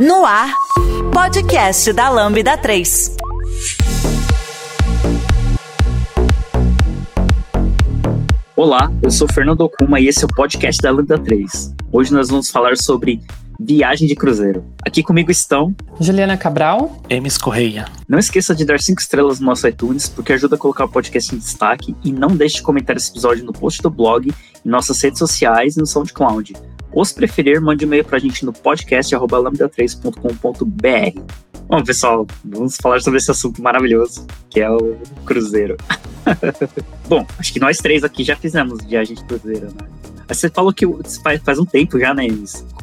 No ar, podcast da Lambda 3. Olá, eu sou Fernando Okuma e esse é o podcast da Lambda 3. Hoje nós vamos falar sobre viagem de cruzeiro. Aqui comigo estão Juliana Cabral, Emes Correia. Não esqueça de dar 5 estrelas no nosso iTunes, porque ajuda a colocar o podcast em destaque e não deixe de comentar esse episódio no post do blog, em nossas redes sociais e no SoundCloud. Ou se preferir, mande um e-mail pra gente no podcast lambda3.com.br. Bom, pessoal, vamos falar sobre esse assunto maravilhoso, que é o cruzeiro. Bom, acho que nós três aqui já fizemos viagem de cruzeiro, né? Você falou que faz, faz um tempo já, né?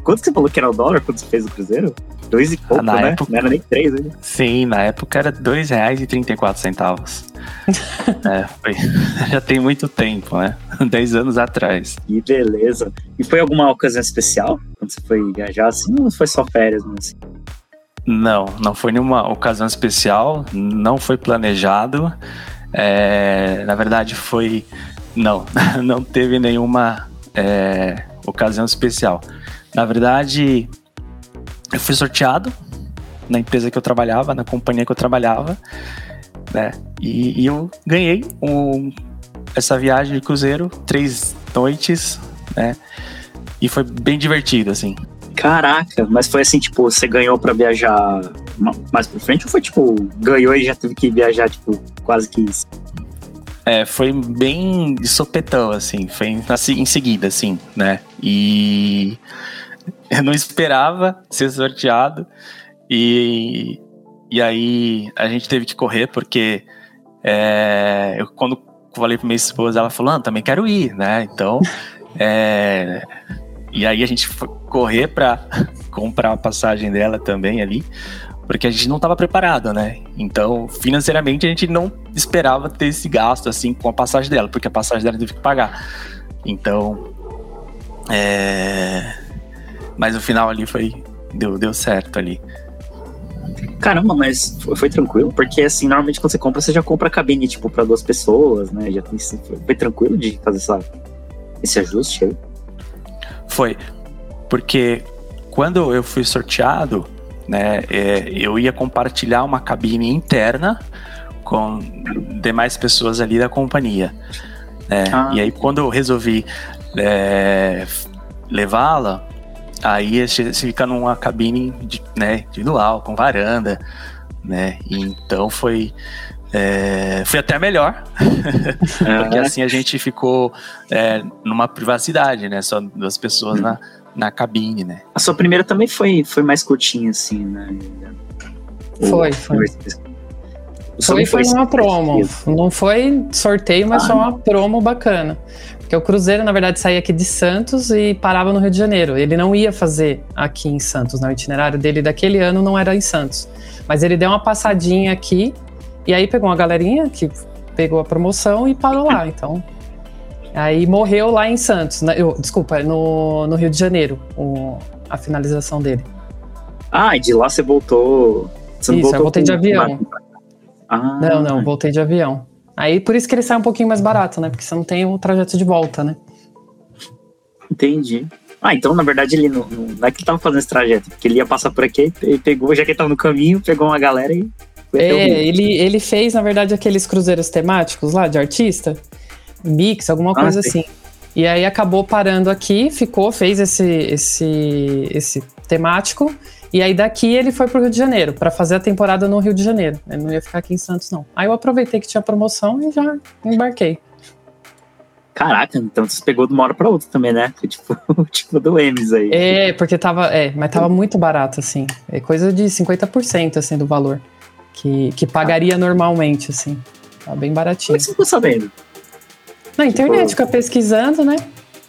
Quanto você falou que era o dólar quando você fez o cruzeiro? Dois e pouco, na né? época- Não era nem três, né? Sim, na época era R$ 2,34. é, foi- já tem muito tempo, né? 10 anos atrás. Que beleza. E foi alguma ocasião especial quando você foi viajar assim ou foi só férias mesmo? Assim? Não, não foi nenhuma ocasião especial, não foi planejado. É, na verdade, foi. Não, não teve nenhuma é, ocasião especial. Na verdade, eu fui sorteado na empresa que eu trabalhava, na companhia que eu trabalhava, né? E, e eu ganhei um- essa viagem de cruzeiro, três noites, né? E foi bem divertido, assim. Caraca, mas foi assim, tipo, você ganhou pra viajar ma- mais pra frente ou foi tipo, ganhou e já teve que viajar, tipo, quase que? É, foi bem de sopetão, assim, foi em, seguida, assim, né? E eu não esperava ser sorteado e, e aí a gente teve que correr porque é, eu, quando falei pra minha esposa, ela falou, ah, também quero ir, né? Então, é, e aí a gente foi correr pra comprar a passagem dela também ali, porque a gente não estava preparado, né? Então, financeiramente, a gente não esperava ter esse gasto assim com a passagem dela, porque a passagem dela teve que pagar. Então, é... mas o final ali foi deu, deu certo ali. Caramba, mas foi, foi tranquilo? Porque assim, normalmente quando você compra, você já compra a cabine, tipo, pra duas pessoas, né? Já tem, foi, foi tranquilo de fazer essa, esse ajuste aí? Foi porque quando eu fui sorteado, né, é, eu ia compartilhar uma cabine interna com demais pessoas ali da companhia. né? Ah. E aí quando eu resolvi é, levá-la, aí você fica numa cabine de, né, individual, com varanda, né? E então foi é, foi até melhor, porque É, assim a gente ficou é, numa privacidade, né? Só duas pessoas na, na cabine, né? A sua primeira também foi, foi mais curtinha, assim, né? Foi, foi. Foi, não foi uma promo. Não foi sorteio, mas Ah. foi uma promo bacana. Porque o Cruzeiro, na verdade, saía aqui de Santos e parava no Rio de Janeiro. Ele não ia fazer aqui em Santos, né? O itinerário dele daquele ano não era em Santos. Mas ele deu uma passadinha aqui e aí pegou uma galerinha que pegou a promoção e parou lá. Então. Aí morreu lá em Santos. né? Eu- desculpa, no, no Rio de Janeiro, o- a finalização dele. Ah, e de lá você voltou. Você Isso, eu voltou voltei com- de avião. Ah, Não, não, voltei de avião. Aí por isso que ele sai um pouquinho mais barato, né? Porque você não tem o trajeto de volta, né? Entendi. Ah, então na verdade ele não, não é que ele tava fazendo esse trajeto, porque ele ia passar por aqui e pegou, já que ele tava no caminho, pegou uma galera e É, ele, ele fez, na verdade, aqueles cruzeiros temáticos lá de artista, mix, alguma Ah, coisa sei. assim. E aí acabou parando aqui, ficou, fez esse, esse, esse temático. E aí daqui ele foi pro Rio de Janeiro, pra fazer a temporada no Rio de Janeiro. Ele não ia ficar aqui em Santos, não. Aí eu aproveitei que tinha promoção e já embarquei. Caraca, então você pegou de uma hora pra outra também, né? Foi tipo, tipo do Emes aí. É, porque tava, é, mas tava muito barato, assim. É coisa de 50%, assim, do valor. Que, que pagaria normalmente, assim. Tá bem Como baratinho. é que você ficou sabendo? Na internet, Tipo- fica pesquisando, né?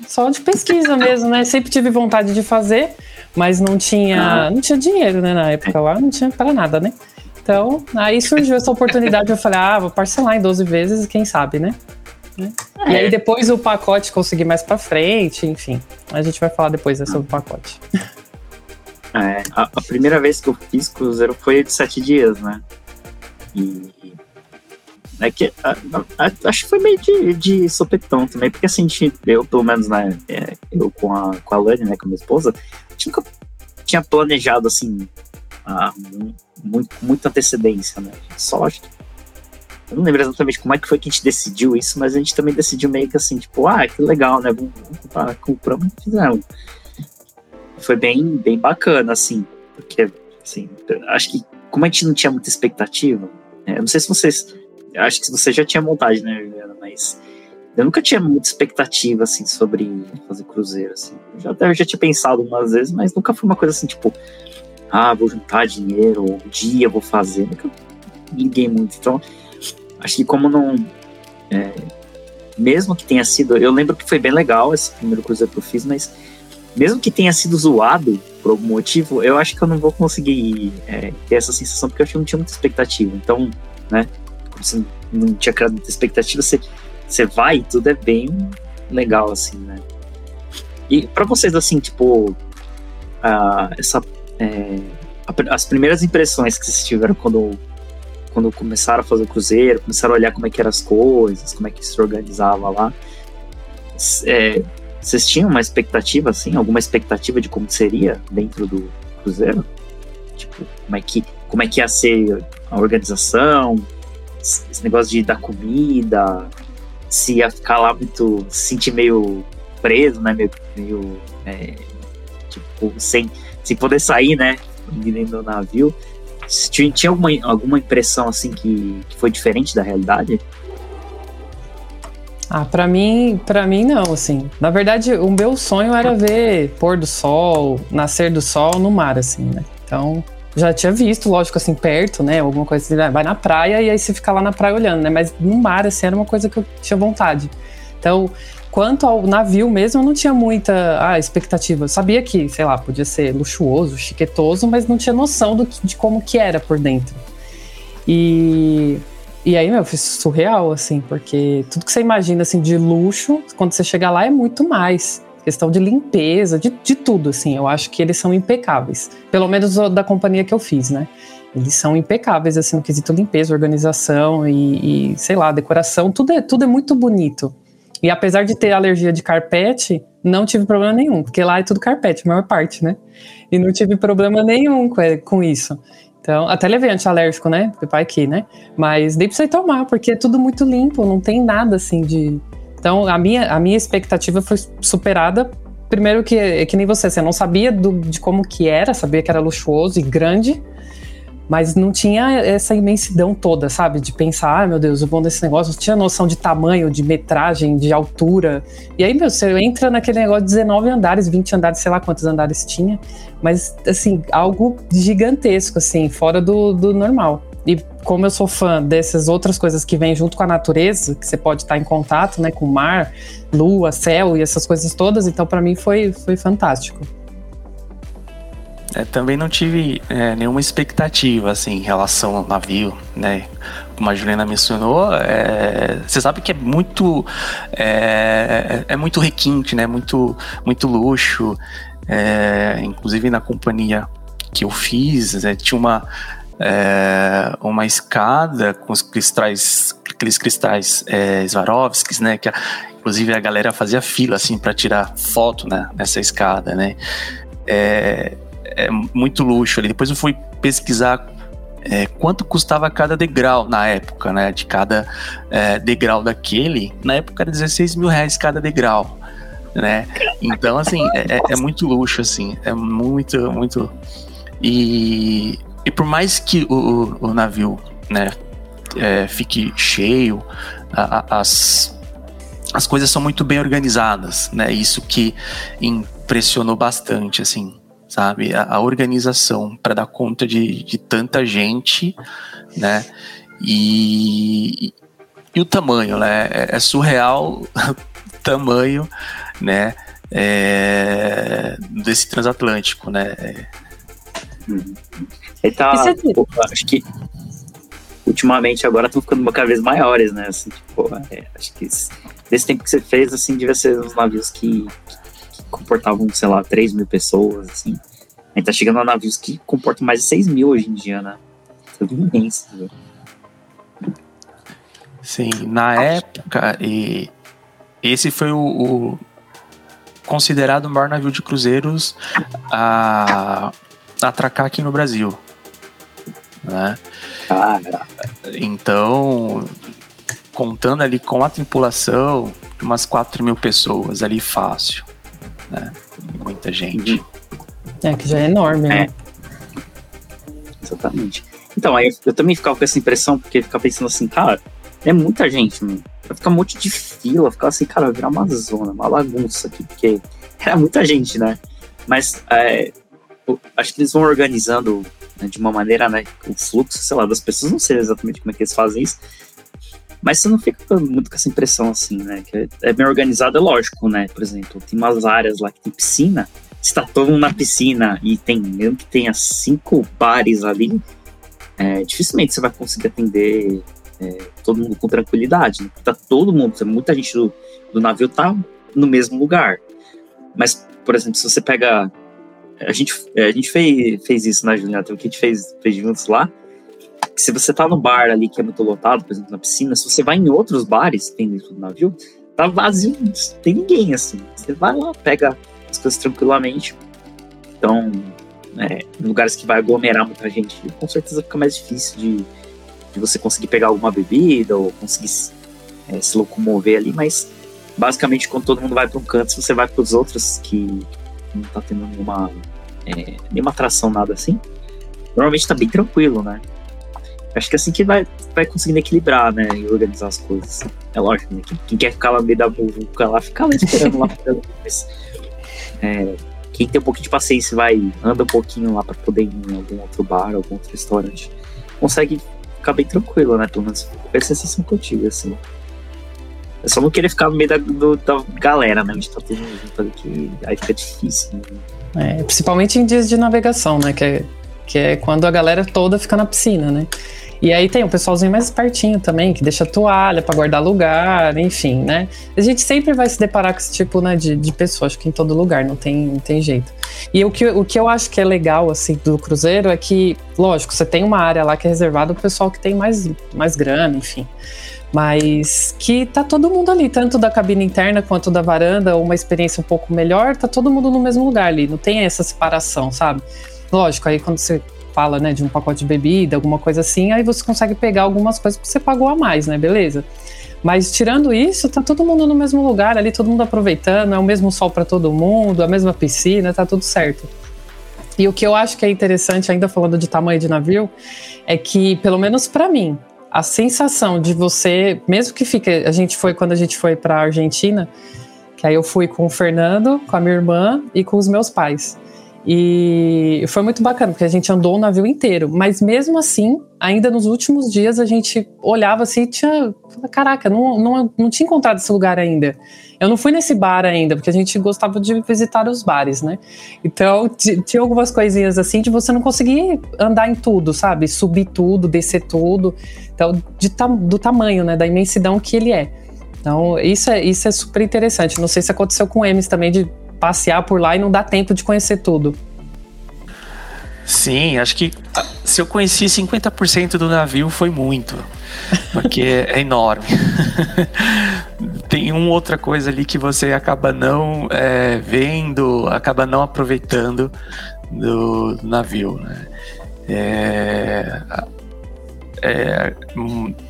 Só de pesquisa mesmo, né? Sempre tive vontade de fazer, mas não tinha, Ah. não tinha dinheiro, né? Na época lá, não tinha para nada, né? Então, aí surgiu essa oportunidade, eu falei, ah, vou parcelar em 12 vezes, quem sabe, né? E É. aí depois o pacote consegui mais pra frente, enfim. A gente vai falar depois né, sobre o pacote. É, a, a primeira vez que eu fiz cruzeiro foi de sete dias, né? E. É que, a- a- acho que foi meio de, de sopetão também, porque assim, eu, pelo menos, né, é, eu com a, com a Lani, né, com a minha esposa, a gente nunca tinha planejado assim, a, muito, muita antecedência, né? Só acho que. Eu não lembro exatamente como é que foi que a gente decidiu isso, mas a gente também decidiu meio que assim, tipo, ah, que legal, né? Vamos, comprar, compramos e fizemos. Foi bem, bem bacana, assim, porque, assim, acho que como a gente não tinha muita expectativa, né, eu não sei se vocês. Acho que você já tinha montagem, né, Juliana? Mas eu nunca tinha muita expectativa, assim, sobre fazer cruzeiro, assim. Eu já, eu já tinha pensado umas vezes, mas nunca foi uma coisa assim, tipo, ah, vou juntar dinheiro, um dia vou fazer. Nunca liguei muito. Então, acho que como não. É, mesmo que tenha sido. Eu lembro que foi bem legal esse primeiro cruzeiro que eu fiz, mas mesmo que tenha sido zoado por algum motivo, eu acho que eu não vou conseguir é, ter essa sensação, porque eu acho que não tinha muita expectativa. Então, né, você não tinha criado muita expectativa, você, você vai tudo é bem legal, assim, né. E para vocês, assim, tipo, essa é, as primeiras impressões que vocês tiveram quando, quando começaram a fazer o cruzeiro, começaram a olhar como é que eram as coisas, como é que se organizava lá, é, vocês tinham uma expectativa, assim, alguma expectativa de como seria dentro do cruzeiro? Tipo, como é que, como é que ia ser a organização, esse negócio de dar comida, se ia ficar lá muito, se sentir meio preso, né, meio, meio é, tipo, sem sem poder sair, né? Dentro do navio. Tinha, tinha alguma, alguma impressão assim que, que foi diferente da realidade? Ah, para mim, para mim não, assim. Na verdade, o meu sonho era ver pôr do sol, nascer do sol no mar, assim, né? Então, já tinha visto, lógico, assim, perto, né? Alguma coisa assim, vai na praia e aí você fica lá na praia olhando, né? Mas no mar, assim, era uma coisa que eu tinha vontade. Então, Quanto ao navio mesmo, eu não tinha muita ah, expectativa. Eu sabia que, sei lá, podia ser luxuoso, chiquetoso, mas não tinha noção do, de como que era por dentro. E, e aí, meu, foi surreal, assim, porque tudo que você imagina, assim, de luxo, quando você chega lá é muito mais. Questão de limpeza, de, de tudo, assim. Eu acho que eles são impecáveis. Pelo menos da companhia que eu fiz, né? Eles são impecáveis, assim, no quesito limpeza, organização e, e sei lá, decoração. Tudo é, tudo é muito bonito. E apesar de ter alergia de carpete, não tive problema nenhum, porque lá é tudo carpete, a maior parte, né? E não tive problema nenhum com, com isso. Então, até levei antialérgico, né? Pai aqui, né? Mas nem precisei tomar, porque é tudo muito limpo, não tem nada assim de. Então, a minha, a minha expectativa foi superada. Primeiro que, que nem você, você não sabia do, de como que era, sabia que era luxuoso e grande, mas não tinha essa imensidão toda, sabe? De pensar, ah, meu Deus, o bom desse negócio, não tinha noção de tamanho, de metragem, de altura. E aí, meu, você entra naquele negócio de 19 andares, 20 andares, sei lá quantos andares tinha, mas, assim, algo gigantesco, assim, fora do, do normal. E como eu sou fã dessas outras coisas que vêm junto com a natureza, que você pode estar em contato, né, com mar, lua, céu e essas coisas todas, então para mim foi, foi fantástico. É, também não tive é, nenhuma expectativa assim em relação ao navio, né? Como a Juliana mencionou, é, você sabe que é muito é, é muito requinte, né? Muito muito luxo. É, inclusive na companhia que eu fiz, é, tinha uma é, uma escada com os cristais, aqueles cristais é, Swarovskis, né? Que a, inclusive a galera fazia fila assim para tirar foto né, nessa escada, né? É, é muito luxo ali. Depois eu fui pesquisar é, quanto custava cada degrau na época, né? De cada é, degrau daquele. Na época era 16 mil reais cada degrau, né? Então, assim, é, é, é muito luxo, assim. É muito, muito... E, e por mais que o, o navio, né? É, fique cheio, a, a, as, as coisas são muito bem organizadas, né? Isso que impressionou bastante, assim sabe? A, a organização para dar conta de, de tanta gente, né? E, e o tamanho, né? É, é surreal o tamanho, né? É, desse transatlântico, né? Uhum. Ele tá, pô, acho que ultimamente agora estão ficando cada vez maiores, né? Assim, tipo, é, acho que desse tempo que você fez, assim, devia ser uns navios que, comportavam, sei lá, 3 mil pessoas, assim. A gente tá chegando a navios que comportam mais de 6 mil hoje em dia, né? Tudo imenso, viu? Sim, na época, e esse foi o, o considerado o maior navio de cruzeiros a, a atracar aqui no Brasil. Né? Cara, Então, contando ali com a tripulação, umas 4 mil pessoas ali fácil. Né? Muita gente. É, que já é enorme, né? exatamente. Então, aí eu, também ficava com essa impressão, porque ficava pensando assim, cara, é muita gente, mano. Vai ficar um monte de fila, ficava assim, cara, vai virar uma zona, uma bagunça aqui, porque era muita gente, né? Mas é, acho que eles vão organizando né, de uma maneira, né? O fluxo, sei lá, das pessoas, não sei exatamente como é que eles fazem isso. Mas você não fica muito com essa impressão assim, né? Que é, é bem organizado, é lógico, né? Por exemplo, tem umas áreas lá que tem piscina, se tá todo mundo na piscina e tem, mesmo que tenha cinco bares ali, é, dificilmente você vai conseguir atender é, todo mundo com tranquilidade. Né? Tá todo mundo, muita gente do, do navio tá no mesmo lugar. Mas, por exemplo, se você pega. A gente, é, a gente fez, fez isso na Juliana, o que a gente fez, fez juntos lá. Se você tá no bar ali que é muito lotado, por exemplo, na piscina, se você vai em outros bares que tem dentro do navio, tá vazio, não tem ninguém assim. Você vai lá, pega as coisas tranquilamente. Então, é, lugares que vai aglomerar muita gente, com certeza fica mais difícil de, de você conseguir pegar alguma bebida ou conseguir é, se locomover ali, mas basicamente quando todo mundo vai para um canto, se você vai para os outros que não tá tendo nenhuma, é, nenhuma atração, nada assim, normalmente tá bem tranquilo, né? Acho que é assim que vai, vai conseguindo equilibrar, né? E organizar as coisas. É lógico, né? Quem, quem quer ficar lá no meio da muvuca lá, fica lá esperando lá. Mas, é, quem tem um pouquinho de paciência vai, anda um pouquinho lá para poder ir em algum outro bar, algum outro restaurante, consegue ficar bem tranquilo, né? Pelo menos foi a sensação que eu tive, assim. É só não querer ficar no meio da, do, da galera, né? Onde tá todo mundo junto ali, que aí fica difícil. Né? É, principalmente em dias de navegação, né? Que é, que é quando a galera toda fica na piscina, né? E aí tem o pessoalzinho mais pertinho também, que deixa toalha para guardar lugar, enfim, né? A gente sempre vai se deparar com esse tipo né, de, de pessoa, acho que em todo lugar, não tem, não tem jeito. E o que, o que eu acho que é legal, assim, do cruzeiro é que, lógico, você tem uma área lá que é reservada pro pessoal que tem mais, mais grana, enfim. Mas que tá todo mundo ali, tanto da cabine interna quanto da varanda, uma experiência um pouco melhor, tá todo mundo no mesmo lugar ali, não tem essa separação, sabe? Lógico, aí quando você fala, né, de um pacote de bebida, alguma coisa assim, aí você consegue pegar algumas coisas que você pagou a mais, né, beleza? Mas tirando isso, tá todo mundo no mesmo lugar ali, todo mundo aproveitando, é o mesmo sol para todo mundo, a mesma piscina, tá tudo certo. E o que eu acho que é interessante, ainda falando de tamanho de navio, é que, pelo menos para mim, a sensação de você, mesmo que fique, a gente foi quando a gente foi para Argentina, que aí eu fui com o Fernando, com a minha irmã e com os meus pais. E foi muito bacana, porque a gente andou o navio inteiro. Mas mesmo assim, ainda nos últimos dias, a gente olhava assim e tinha. Caraca, não, não, não tinha encontrado esse lugar ainda. Eu não fui nesse bar ainda, porque a gente gostava de visitar os bares, né? Então, tinha algumas coisinhas assim de você não conseguir andar em tudo, sabe? Subir tudo, descer tudo. Então, de, do tamanho, né? Da imensidão que ele é. Então, isso é, isso é super interessante. Não sei se aconteceu com o Emes também, de passear por lá e não dá tempo de conhecer tudo. Sim, acho que se eu conheci 50% do navio foi muito, porque é enorme. Tem uma outra coisa ali que você acaba não é, vendo, acaba não aproveitando do, do navio, né? É, é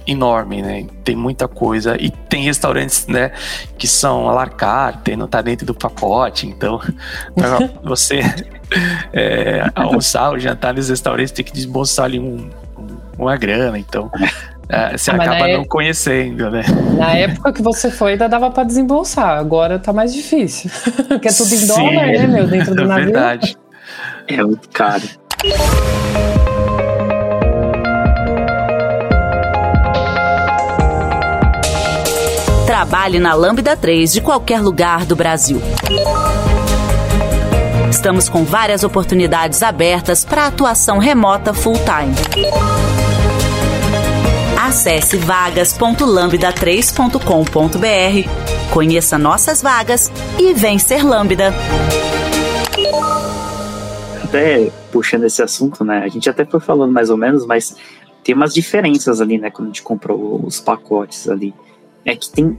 enorme, né? Tem muita coisa e tem restaurantes, né, que são a la carte, não tá dentro do pacote, então você é, almoçar ou jantar nos restaurantes tem que desbolsar ali um, um, uma grana, então é, você ah, acaba não época, conhecendo, né? Na época que você foi, ainda dava para desembolsar, agora tá mais difícil, porque é tudo em Sim, dólar, né, meu, dentro do é navio. Verdade. É muito caro. Trabalhe na Lambda 3 de qualquer lugar do Brasil. Estamos com várias oportunidades abertas para atuação remota full-time. Acesse vagas.lambda3.com.br, conheça nossas vagas e vem ser Lambda. Até puxando esse assunto, né? A gente até foi falando mais ou menos, mas tem umas diferenças ali, né? Quando a gente comprou os pacotes ali é que tem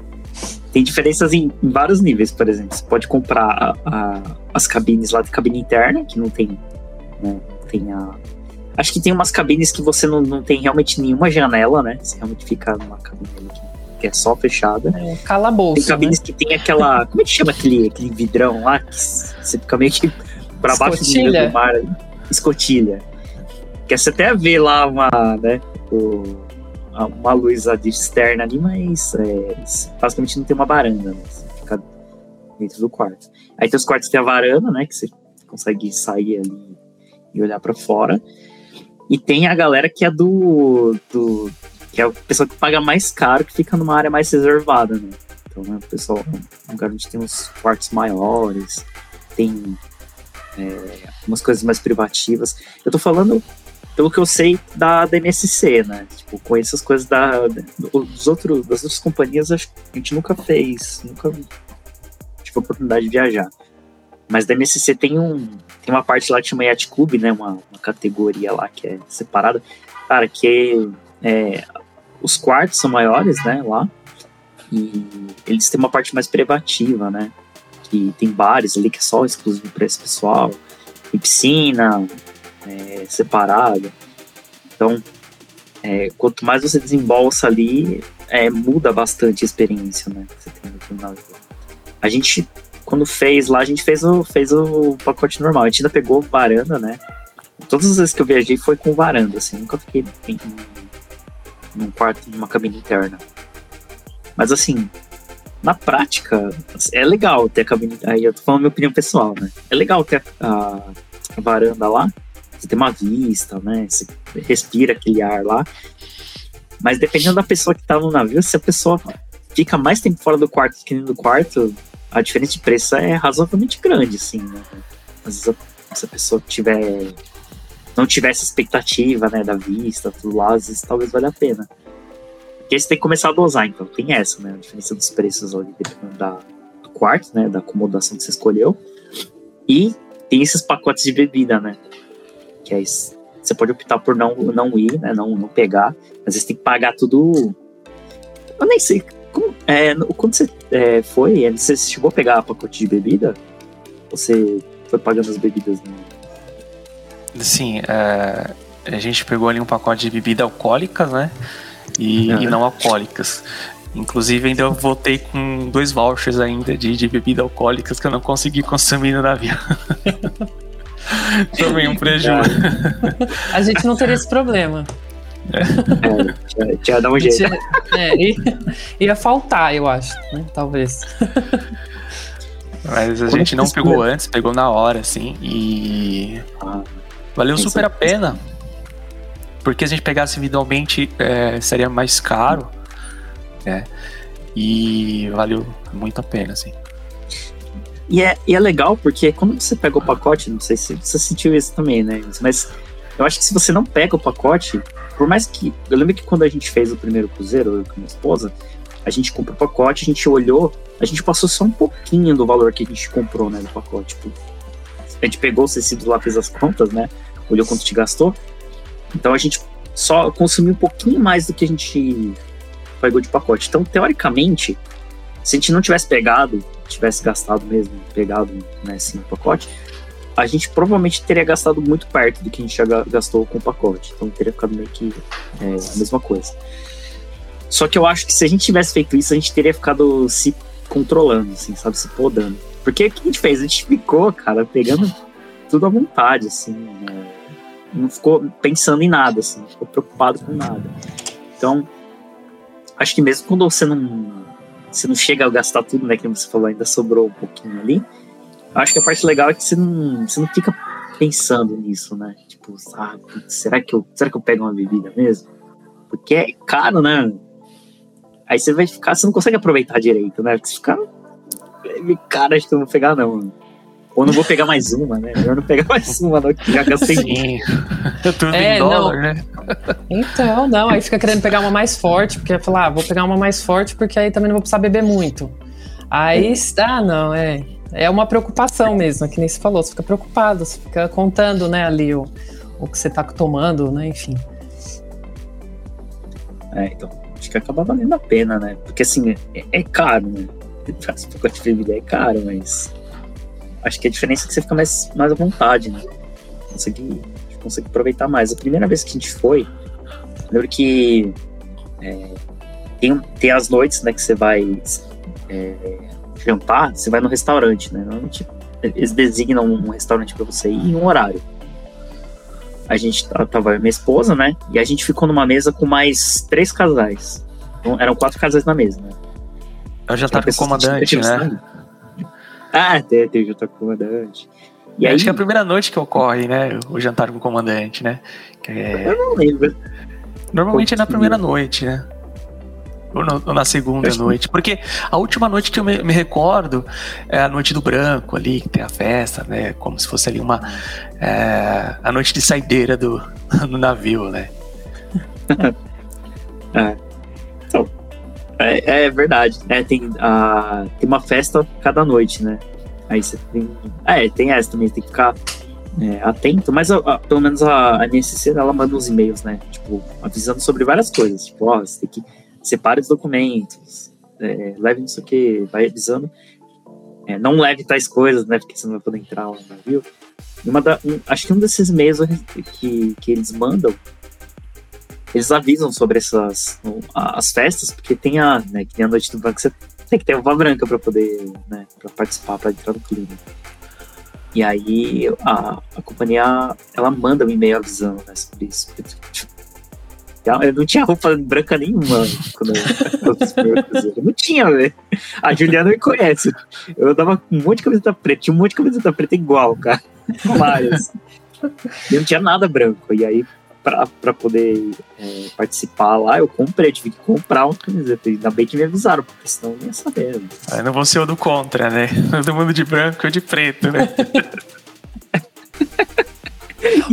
tem diferenças em, vários níveis, por exemplo. Você pode comprar a, a, as cabines lá de cabine interna, que não tem. Né, tem a. Acho que tem umas cabines que você não, não tem realmente nenhuma janela, né? Você realmente fica numa cabine que, que é só fechada. É, calabouço. Tem cabines né? que tem aquela. Como é que chama aquele, aquele vidrão lá? Que você fica meio que pra baixo do nível do mar. Escotilha. Que você até vê lá uma, né? O, uma luz externa ali, mas é, basicamente não tem uma varanda, né? Você fica dentro do quarto. Aí tem os quartos que tem a varanda, né? Que você consegue sair ali e olhar para fora. E tem a galera que é do, do. que é a pessoa que paga mais caro, que fica numa área mais reservada, né? Então, né, o pessoal, um lugar onde tem uns quartos maiores, tem é, umas coisas mais privativas. Eu tô falando pelo que eu sei da, da MSC, né? Tipo, conheço as coisas da, dos outros, das outras companhias, acho que a gente nunca fez, nunca tive a oportunidade de viajar. Mas da MSC tem, um, tem uma parte lá que chama Yacht Club, né? Uma, uma categoria lá que é separada. Cara, que é, os quartos são maiores, né? Lá. E eles têm uma parte mais privativa, né? Que tem bares ali que é só exclusivo para esse pessoal. Tem piscina, é, separada. Então, é, quanto mais você desembolsa ali, é, muda bastante a experiência, né? Que você tem no final. A gente, quando fez lá, a gente fez o, fez o pacote normal. A gente ainda pegou varanda, né? Todas as vezes que eu viajei foi com varanda, assim. Nunca fiquei em, num quarto, numa cabine interna. Mas assim, na prática, é legal ter a cabine. Aí eu tô falando minha opinião pessoal, né? É legal ter a, a varanda lá, você tem uma vista, né? Você respira aquele ar lá. Mas dependendo da pessoa que tá no navio, se a pessoa fica mais tempo fora do quarto que dentro do quarto, a diferença de preço é razoavelmente grande, assim, né? Às vezes, se a pessoa tiver não tiver essa expectativa, né, da vista, tudo lá, às vezes talvez valha a pena. Porque você tem que começar a dosar, então tem essa, né, a diferença dos preços ali, dependendo da, do quarto, né, da acomodação que você escolheu. E tem esses pacotes de bebida, né, que é. Você pode optar por não, não ir, né? Não, não pegar. Às vezes tem que pagar tudo. Eu nem sei. Como, é, quando você é, foi, é, você chegou a pegar pacote de bebida? Você foi pagando as bebidas? Né? Sim, é, a gente pegou ali um pacote de bebida alcoólicas, né? E, e não alcoólicas. Inclusive, ainda eu voltei com dois vouchers ainda de, de bebida alcoólicas que eu não consegui consumir no navio. Tomei um prejuízo. A gente não teria esse problema. É, tinha, dar um jeito. É, ia, ia faltar, eu acho, né? Talvez. Mas a Quando gente não pegou antes, pegou na hora, assim, e. Ah, valeu super a pena. Porque se a gente pegasse individualmente, é, seria mais caro. É, e valeu muito a pena, assim. E é, e é legal porque quando você pega o pacote, não sei se você sentiu isso também, né? Mas eu acho que se você não pega o pacote, por mais que. Eu lembro que quando a gente fez o primeiro cruzeiro, eu com minha esposa, a gente comprou o pacote, a gente olhou, a gente passou só um pouquinho do valor que a gente comprou, né, do pacote. Tipo, a gente pegou os tecidos lá, fez as contas, né? Olhou quanto te gastou. Então a gente só consumiu um pouquinho mais do que a gente pagou de pacote. Então, teoricamente, se a gente não tivesse pegado, tivesse gastado mesmo, pegado né, assim, o pacote, a gente provavelmente teria gastado muito perto do que a gente já gastou com o pacote. Então teria ficado meio que é, a mesma coisa. Só que eu acho que se a gente tivesse feito isso, a gente teria ficado se controlando, assim, sabe? Se podando. Porque o que a gente fez? A gente ficou, cara, pegando tudo à vontade, assim. Né? Não ficou pensando em nada, assim. Não ficou preocupado com nada. Então, acho que mesmo quando você não você não chega a gastar tudo, né? Que você falou, ainda sobrou um pouquinho ali. Eu acho que a parte legal é que você não, você não fica pensando nisso, né? Tipo, ah, será que eu, será que eu pego uma bebida mesmo? Porque é caro, né? Aí você vai ficar, você não consegue aproveitar direito, né? Porque você fica, cara, acho que eu não vou pegar não. Ou não vou pegar mais uma, né? Melhor não pegar mais uma, não, que já gastei. Tudo é, em dólar, não. né? Então, não, aí fica querendo pegar uma mais forte, porque falar, ah, vou pegar uma mais forte porque aí também não vou precisar beber muito. Aí, é. ah, não, é. É uma preocupação mesmo, que nem se falou, você fica preocupado, você fica contando, né, ali o, o que você tá tomando, né, enfim. É, então, acho que acaba valendo a pena, né? Porque assim, é, é caro, né? Esse pacote de bebida é caro, mas acho que a diferença é que você fica mais, mais à vontade, né? Consegue, consegue aproveitar mais. A primeira vez que a gente foi, lembro que é, tem, tem as noites, né, que você vai é, jantar, você vai no restaurante, né? Normalmente eles designam um restaurante para você ir em um horário. A gente tava minha esposa, né? E a gente ficou numa mesa com mais três casais. Então, eram quatro casais na mesa, né? Eu já tava com o comandante, né? Ah, tem, jantar com o comandante. E aí, acho que é a primeira noite que ocorre, né? O jantar com o comandante, né? É... Eu não lembro. Normalmente é na primeira noite, né? Ou, no, ou na segunda noite. Porque a última noite que eu me, me, recordo é a noite do branco ali, que tem a festa, né? Como se fosse ali uma. É, a noite de saideira do, do navio, né? é. Então, é, é, verdade. É, tem, a, tem uma festa cada noite, né? Aí você tem. É, tem essa também, tem que ficar é, atento, mas pelo menos a, a NSC ela manda uns e-mails, né? Tipo, avisando sobre várias coisas. Tipo, ó, você tem que separe os documentos, é, leve isso aqui, vai avisando. É, não leve tais coisas, né? Porque você não vai poder entrar lá no navio. Da, um, acho que um desses e-mails que, que eles mandam, eles avisam sobre essas as festas, porque tem a, né, que tem a noite do banco, você tem que ter uva branca para poder, né, para participar, para entrar no clima. E aí a, a companhia ela manda um e-mail avisando né, sobre isso. Tipo, eu não tinha roupa branca nenhuma quando eu, eu não tinha, velho. A Juliana me conhece. Eu dava um monte de camiseta preta, tinha um monte de camiseta preta igual, cara. Várias. E não tinha nada branco. E aí, pra, pra poder é, participar lá, eu comprei, tive que comprar uma camiseta. Ainda bem que me avisaram, porque senão eu não ia saber. Né? Aí não vou ser o do contra, né? Todo mundo de branco e de preto, né?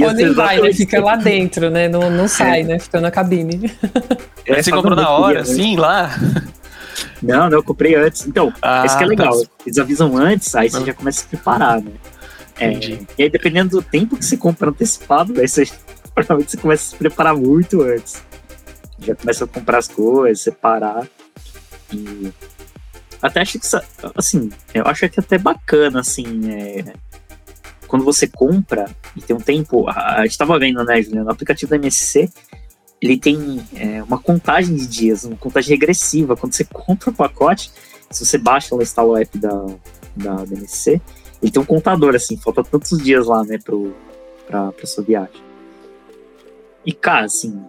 Ou nem vai, né? Fica lá dentro, né? Não, não sai, é. né? Fica na cabine. É, você comprou na hora, assim, lá? Não, não, eu comprei antes. Então, ah, esse que é legal. Tá. Eles avisam antes, aí você já começa a se preparar, né? É, e aí, dependendo do tempo que você compra antecipado, aí você, provavelmente você começa a se preparar muito antes. Já começa a comprar as coisas, separar. E até acho que, assim, eu acho que é até bacana, assim, é, quando você compra e tem um tempo, a, gente estava vendo, né, Juliana, no aplicativo da MSC, ele tem é, uma contagem de dias, uma contagem regressiva. Quando você compra o pacote, se você baixa ou instala o app da, da, da MSC, ele tem um contador, assim, falta tantos dias lá, né, pro, pra, pra sua viagem. E, cara, assim,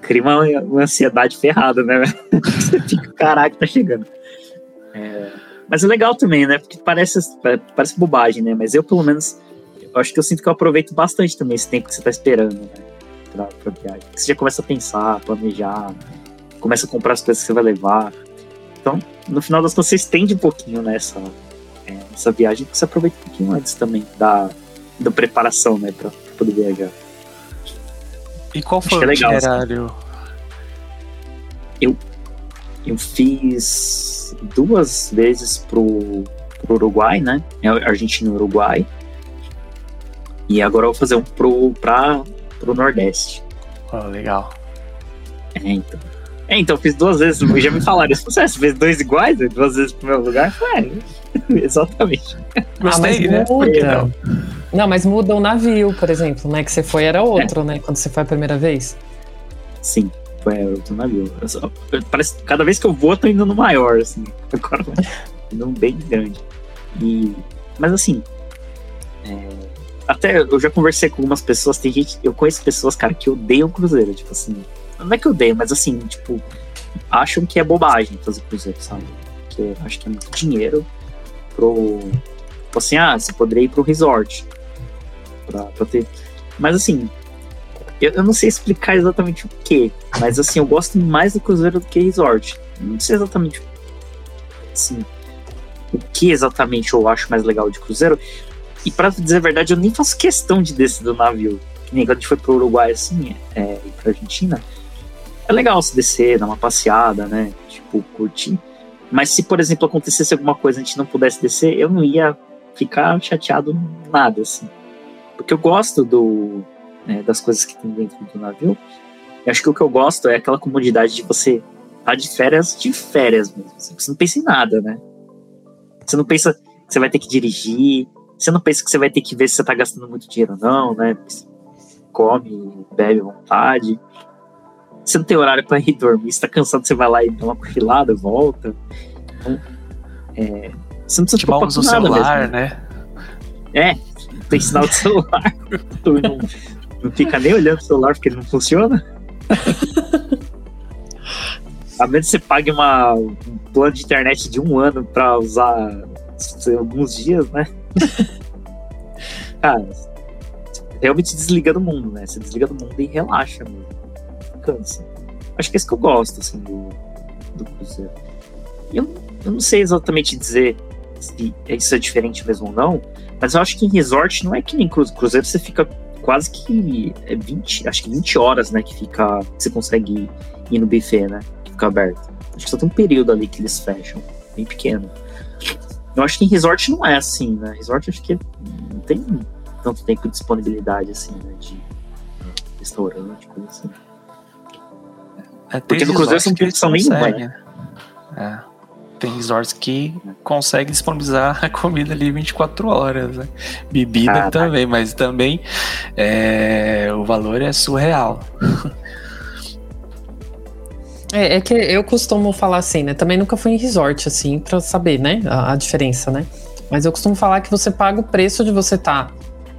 cria uma, uma ansiedade ferrada, né? você fica, caraca, tá chegando. É, mas é legal também, né? Porque parece, parece bobagem, né? Mas eu, pelo menos, eu acho que eu sinto que eu aproveito bastante também esse tempo que você tá esperando, né? Pra, pra viagem. Você já começa a pensar, planejar, começa a comprar as coisas que você vai levar. Então, no final das contas, você estende um pouquinho nessa né, é, essa viagem, porque você aproveita um pouquinho antes também da, da preparação, né? Pra, pra poder viajar. E qual foi o é legal, itinerário? Assim. Eu, eu fiz duas vezes pro, pro Uruguai, né? É Argentina e Uruguai. E agora eu vou fazer um pro, pra, pro Nordeste. Oh, legal. É, então. É, então, fiz duas vezes. Já me falaram isso. Você fez dois iguais, né? duas vezes pro meu lugar? É, exatamente. Gostei, ah, né? Muda. Não? Não, mas muda o navio, por exemplo, né? Que você foi era outro, é. né? Quando você foi a primeira vez. Sim é outro navio. Só, parece cada vez que eu vou, eu tô indo no maior, assim. Agora indo bem grande. E, mas assim, é, até eu já conversei com algumas pessoas, tem gente, eu conheço pessoas, cara, que odeiam cruzeiro, tipo assim, não é que eu odeio, mas assim, tipo, acham que é bobagem fazer cruzeiro, sabe? Que acho que é muito dinheiro pro. Tipo assim, ah, você poderia ir pro resort. Pra, pra ter. Mas assim, eu, eu, não sei explicar exatamente o que, mas assim, eu gosto mais do cruzeiro do que resort. Não sei exatamente assim, o que exatamente eu acho mais legal de cruzeiro. E para dizer a verdade, eu nem faço questão de descer do navio. Que nem quando a gente foi pro Uruguai assim, é, e pra Argentina. É legal se descer, dar uma passeada, né? Tipo, curtir. Mas se, por exemplo, acontecesse alguma coisa e a gente não pudesse descer, eu não ia ficar chateado nada, assim. Porque eu gosto do, né, das coisas que tem dentro do navio. Eu acho que o que eu gosto é aquela comodidade de você estar tá de férias, de férias mesmo. Você não pensa em nada, né? Você não pensa que você vai ter que dirigir, você não pensa que você vai ter que ver se você tá gastando muito dinheiro ou não, né? Come, bebe à vontade. Você não tem horário para ir dormir, você tá cansado, você vai lá e dá uma cochilada, volta. Então, é, você não precisa tipo, preocupar com nada celular, mesmo. né? É, tem sinal de celular. tu não, não fica nem olhando o celular porque ele não funciona. A menos que você pague uma, um plano de internet de um ano pra usar sei, alguns dias, né? Cara, realmente desliga do mundo, né? Você desliga do mundo e relaxa mesmo. Cansa. Acho que é isso que eu gosto, assim, do, do Cruzeiro. Eu, eu não sei exatamente dizer se isso é diferente mesmo ou não, mas eu acho que em resort não é que nem cru- cruzeiro, você fica quase que é 20, acho que 20 horas, né, que fica, que você consegue ir no buffet, né, que fica aberto. Acho que só tem um período ali que eles fecham, bem pequeno. Eu acho que em resort não é assim, né, resort acho que não tem tanto tempo de disponibilidade, assim, né, de restaurante, coisa assim. É, Porque no Cruzeiro você não tem eles opção nenhuma, né? É. Tem resorts que conseguem disponibilizar a comida ali 24 horas, né? Bebida Caraca. também, mas também é, o valor é surreal. É, é que eu costumo falar assim, né? Também nunca fui em resort, assim, pra saber, né? A, a diferença, né? Mas eu costumo falar que você paga o preço de você estar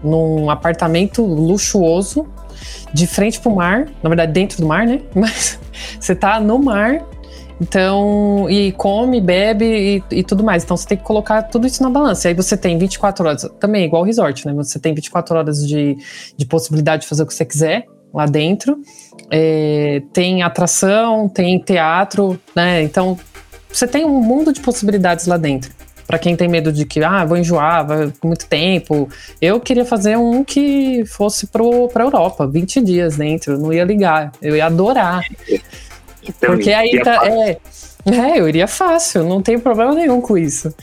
num apartamento luxuoso, de frente pro mar, na verdade, dentro do mar, né? Mas você tá no mar, então, e come, bebe e, e tudo mais. Então você tem que colocar tudo isso na balança. E aí você tem 24 horas, também igual o resort, né? Você tem 24 horas de, de possibilidade de fazer o que você quiser lá dentro. É, tem atração, tem teatro, né? Então você tem um mundo de possibilidades lá dentro. Pra quem tem medo de que, ah, vou enjoar, vai muito tempo. Eu queria fazer um que fosse pro, pra Europa, 20 dias dentro, não ia ligar, eu ia adorar. Então, Porque aí tá, fácil. é, é, eu iria fácil, não tem problema nenhum com isso.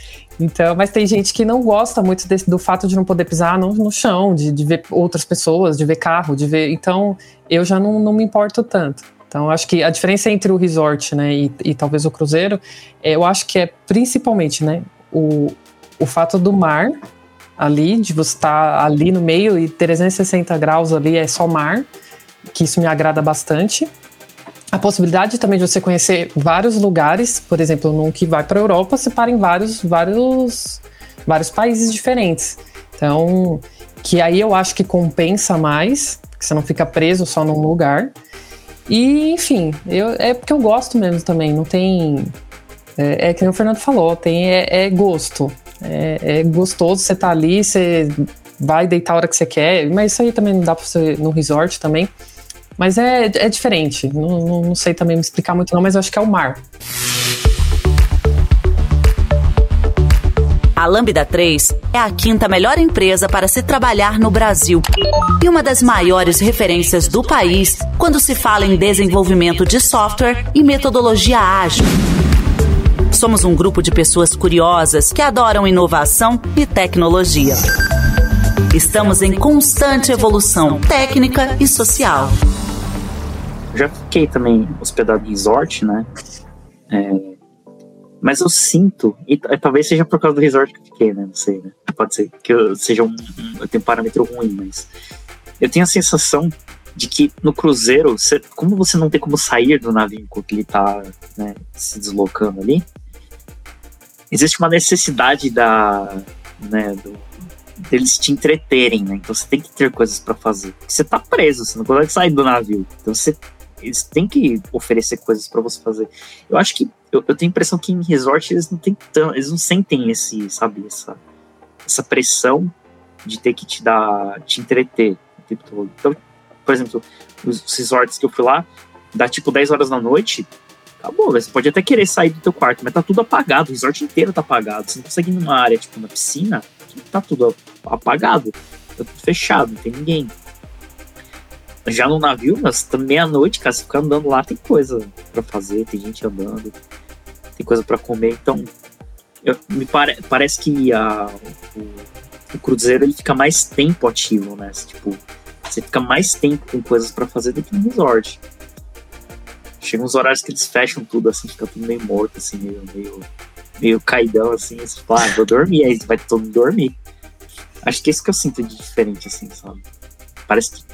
Então, mas tem gente que não gosta muito desse- do fato de não poder pisar no, no chão, de, de ver outras pessoas, de ver carro, de ver. Então, eu já não, não me importo tanto. Então, acho que a diferença entre o resort, né, e, e talvez o cruzeiro, é, eu acho que é principalmente, né, o, o fato do mar ali, de você estar ali no meio e 360 graus ali é só mar, que isso me agrada bastante. A possibilidade também de você conhecer vários lugares, por exemplo, num que vai para a Europa, você para em vários, vários, vários países diferentes. Então, que aí eu acho que compensa mais, porque você não fica preso só num lugar. E, enfim, eu, é porque eu gosto mesmo também, não tem. É, é que o Fernando falou, tem é, é gosto. É, é gostoso você estar ali, você vai deitar a hora que você quer, mas isso aí também não dá pra você no resort também. Mas é, é diferente. Não, não, não sei também me explicar muito, não, mas eu acho que é o mar. A Lambda 3 é a quinta melhor empresa para se trabalhar no Brasil e uma das maiores referências do país quando se fala em desenvolvimento de software e metodologia ágil. Somos um grupo de pessoas curiosas que adoram inovação e tecnologia. Estamos em constante evolução técnica e social. Já fiquei também hospedado em resort, né? É, mas eu sinto, e talvez seja por causa do resort que eu fiquei, né? Não sei, né? Pode ser que eu seja um, eu tenho um parâmetro ruim, mas eu tenho a sensação de que no cruzeiro, você- como você não tem como sair do navio enquanto ele tá né, se deslocando ali, existe uma necessidade da, né, do, deles te entreterem, né? Então você tem que ter coisas pra fazer. Você tá preso, você não consegue sair do navio. Então você eles têm que oferecer coisas pra você fazer. Eu acho que eu, eu tenho a impressão que em resort eles não têm tão, eles não sentem esse, sabe, essa essa pressão de ter que te dar, te entreter o tempo todo. Então, por exemplo, os, os resorts que eu fui lá, dá tipo 10 horas da noite, acabou, você pode até querer sair do teu quarto, mas tá tudo apagado, o resort inteiro tá apagado. Você não consegue ir numa área, tipo, na piscina, tá tudo apagado, tá tudo fechado, não tem ninguém. Já no navio, mas meia-noite, cara, você fica andando lá, tem coisa pra fazer, tem gente andando, tem coisa pra comer, então eu- me pare- parece que a, o, o cruzeiro ele fica mais tempo ativo, né? Tipo, você fica mais tempo com coisas pra fazer do que no resort. Chega uns horários que eles fecham tudo, assim, fica tudo meio morto, assim, meio, meio, meio caidão, assim, você fala, ah, vou dormir, aí vai todo mundo dormir. Acho que é isso que eu sinto de diferente, assim, sabe? Parece que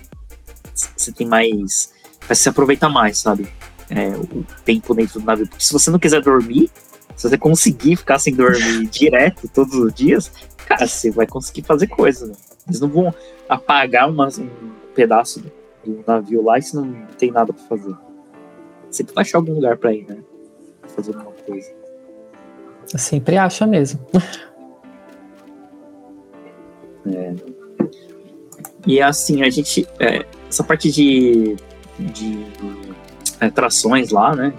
você tem mais. Parece que você aproveita mais, sabe? É, o tempo dentro do navio. Porque se você não quiser dormir, se você conseguir ficar sem dormir direto todos os dias, cara, você vai conseguir fazer coisas. Né? Eles não vão apagar uma, um pedaço do navio lá e você não tem nada pra fazer. Sempre vai achar algum lugar pra ir, né? Pra fazer alguma coisa. Sempre acha mesmo. É. E assim, a gente. É, essa parte de, de atrações lá, né?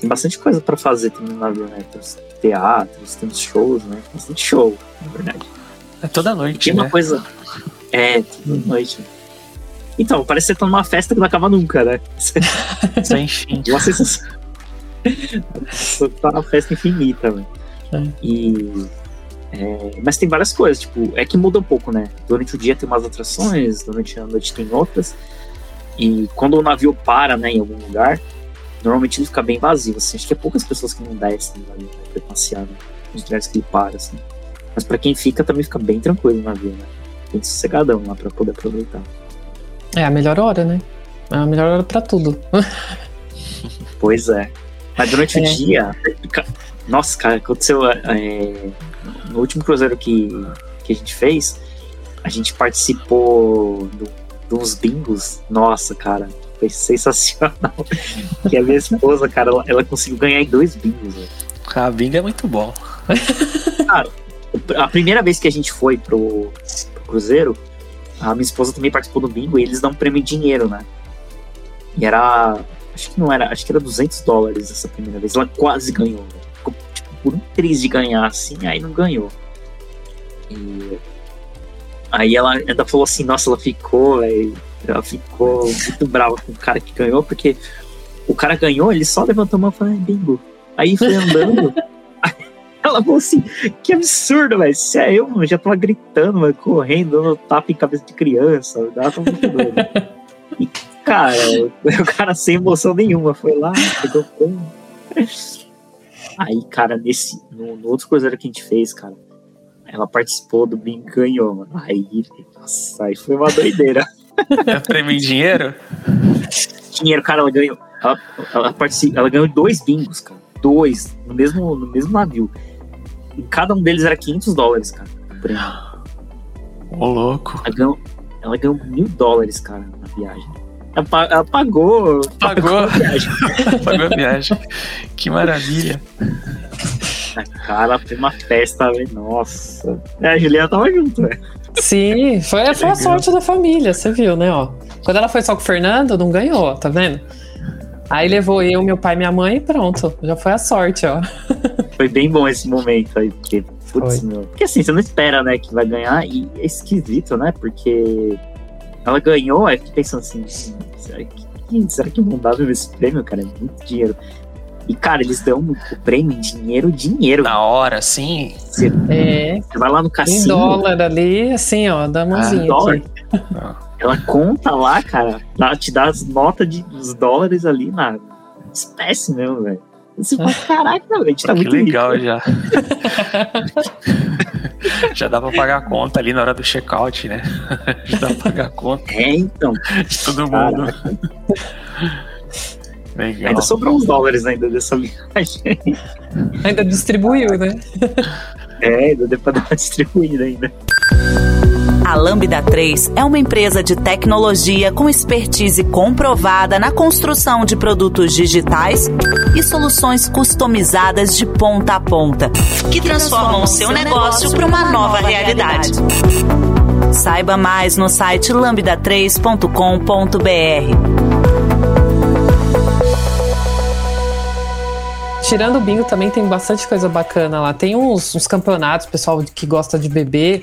Tem bastante coisa para fazer também no navio, né? Tem os teatros, tem os shows, né? Tem bastante show, na verdade. É toda noite. Tem né? uma coisa. É, toda noite. Então, parece que você tá numa festa que não acaba nunca, né? Sem fim. Uma sensação. Você tá numa festa infinita, velho. É. E. é, mas tem várias coisas, tipo, é que muda um pouco, né? Durante o dia tem umas atrações, durante a noite tem outras. E quando o navio para, né, em algum lugar, normalmente ele fica bem vazio, assim. Acho que é poucas pessoas que não descem no navio, né, pra passear, né? Nos lugares que ele para, assim. Mas pra quem fica, também fica bem tranquilo no navio, né? Bem sossegadão lá pra poder aproveitar. É a melhor hora, né? É a melhor hora pra tudo. Pois é. Mas durante É. o dia. Nossa, cara, aconteceu. é, no último cruzeiro que, que a gente fez, a gente participou do- de uns bingos. Nossa, cara, foi sensacional. que a minha esposa, cara, ela, ela conseguiu ganhar em dois bingos. velho. A binga é muito bom. A primeira vez que a gente foi pro, pro cruzeiro, a minha esposa também participou do bingo e eles dão um prêmio em dinheiro, né? E era. Acho que não era. Acho que era 200 dólares essa primeira vez. Ela quase ganhou. Por um triz de ganhar assim, aí não ganhou. E. Aí ela ainda falou assim: nossa, ela ficou, velho. Ela ficou muito brava com o cara que ganhou, porque o cara ganhou, ele só levantou a mão e falou: "É bingo. Aí foi andando. Ela falou assim, que absurdo, velho. Se é eu, mano, já tava gritando, mano, correndo, dando tapa em cabeça de criança. Ela tava muito doida. E, cara, o cara sem emoção nenhuma foi lá, pegou pão. Aí, cara, nesse, no, no outro cruzeiro que a gente fez, cara, ela participou do bingo e ganhou, mano. Aí, nossa, aí foi uma doideira. É prêmio em dinheiro? Dinheiro, cara, ela ganhou. Ela, ela, ela ganhou dois bingos, cara. Dois, no mesmo, no mesmo navio. E cada um deles era 500 dólares, cara. Ô, louco. Ela ganhou, ela ganhou mil dólares, cara, na viagem. Ela, pa- ela pagou. Pagou. a viagem. Pagou a viagem. Que maravilha. Cara, foi uma festa, velho. Nossa. É, a Juliana tava junto, velho. Sim, foi, foi a sorte da família, você viu, né? Ó. Quando ela foi só com o Fernando, não ganhou, tá vendo? Aí levou eu, meu pai e minha mãe e pronto. Já foi a sorte, ó. Foi bem bom esse momento aí, porque. Putz, Foi. meu. Porque assim, você não espera, né, que vai ganhar. E é esquisito, né? Porque ela ganhou, aí fiquei pensando assim, "Hum, será que, será que vão dar mesmo esse prêmio, cara? É muito dinheiro. E, cara, eles dão o prêmio em dinheiro, dinheiro. Na hora, sim. Você, É, você vai lá no em cassino, dólar ali, assim, ó, da mãozinha dólar? aqui. ela conta lá, cara, ela te dá as notas de, dos dólares ali na espécie mesmo, velho. Você fala, caraca, velho, a gente tá que muito legal rico. já. já dá pra pagar a conta ali na hora do check-out, né? já dá pra pagar a conta É, então. de todo mundo. Legal. Ainda sobrou uns dólares ainda dessa viagem. Ainda distribuiu, né? É, ainda deu pra dar uma distribuída ainda. A Lambda 3 é uma empresa de tecnologia com expertise comprovada na construção de produtos digitais e soluções customizadas de ponta a ponta, que transformam o seu negócio para uma nova realidade. Saiba mais no site lambda3.com.br. Tirando o bingo, também tem bastante coisa bacana lá. Tem uns, uns campeonatos, pessoal que gosta de beber,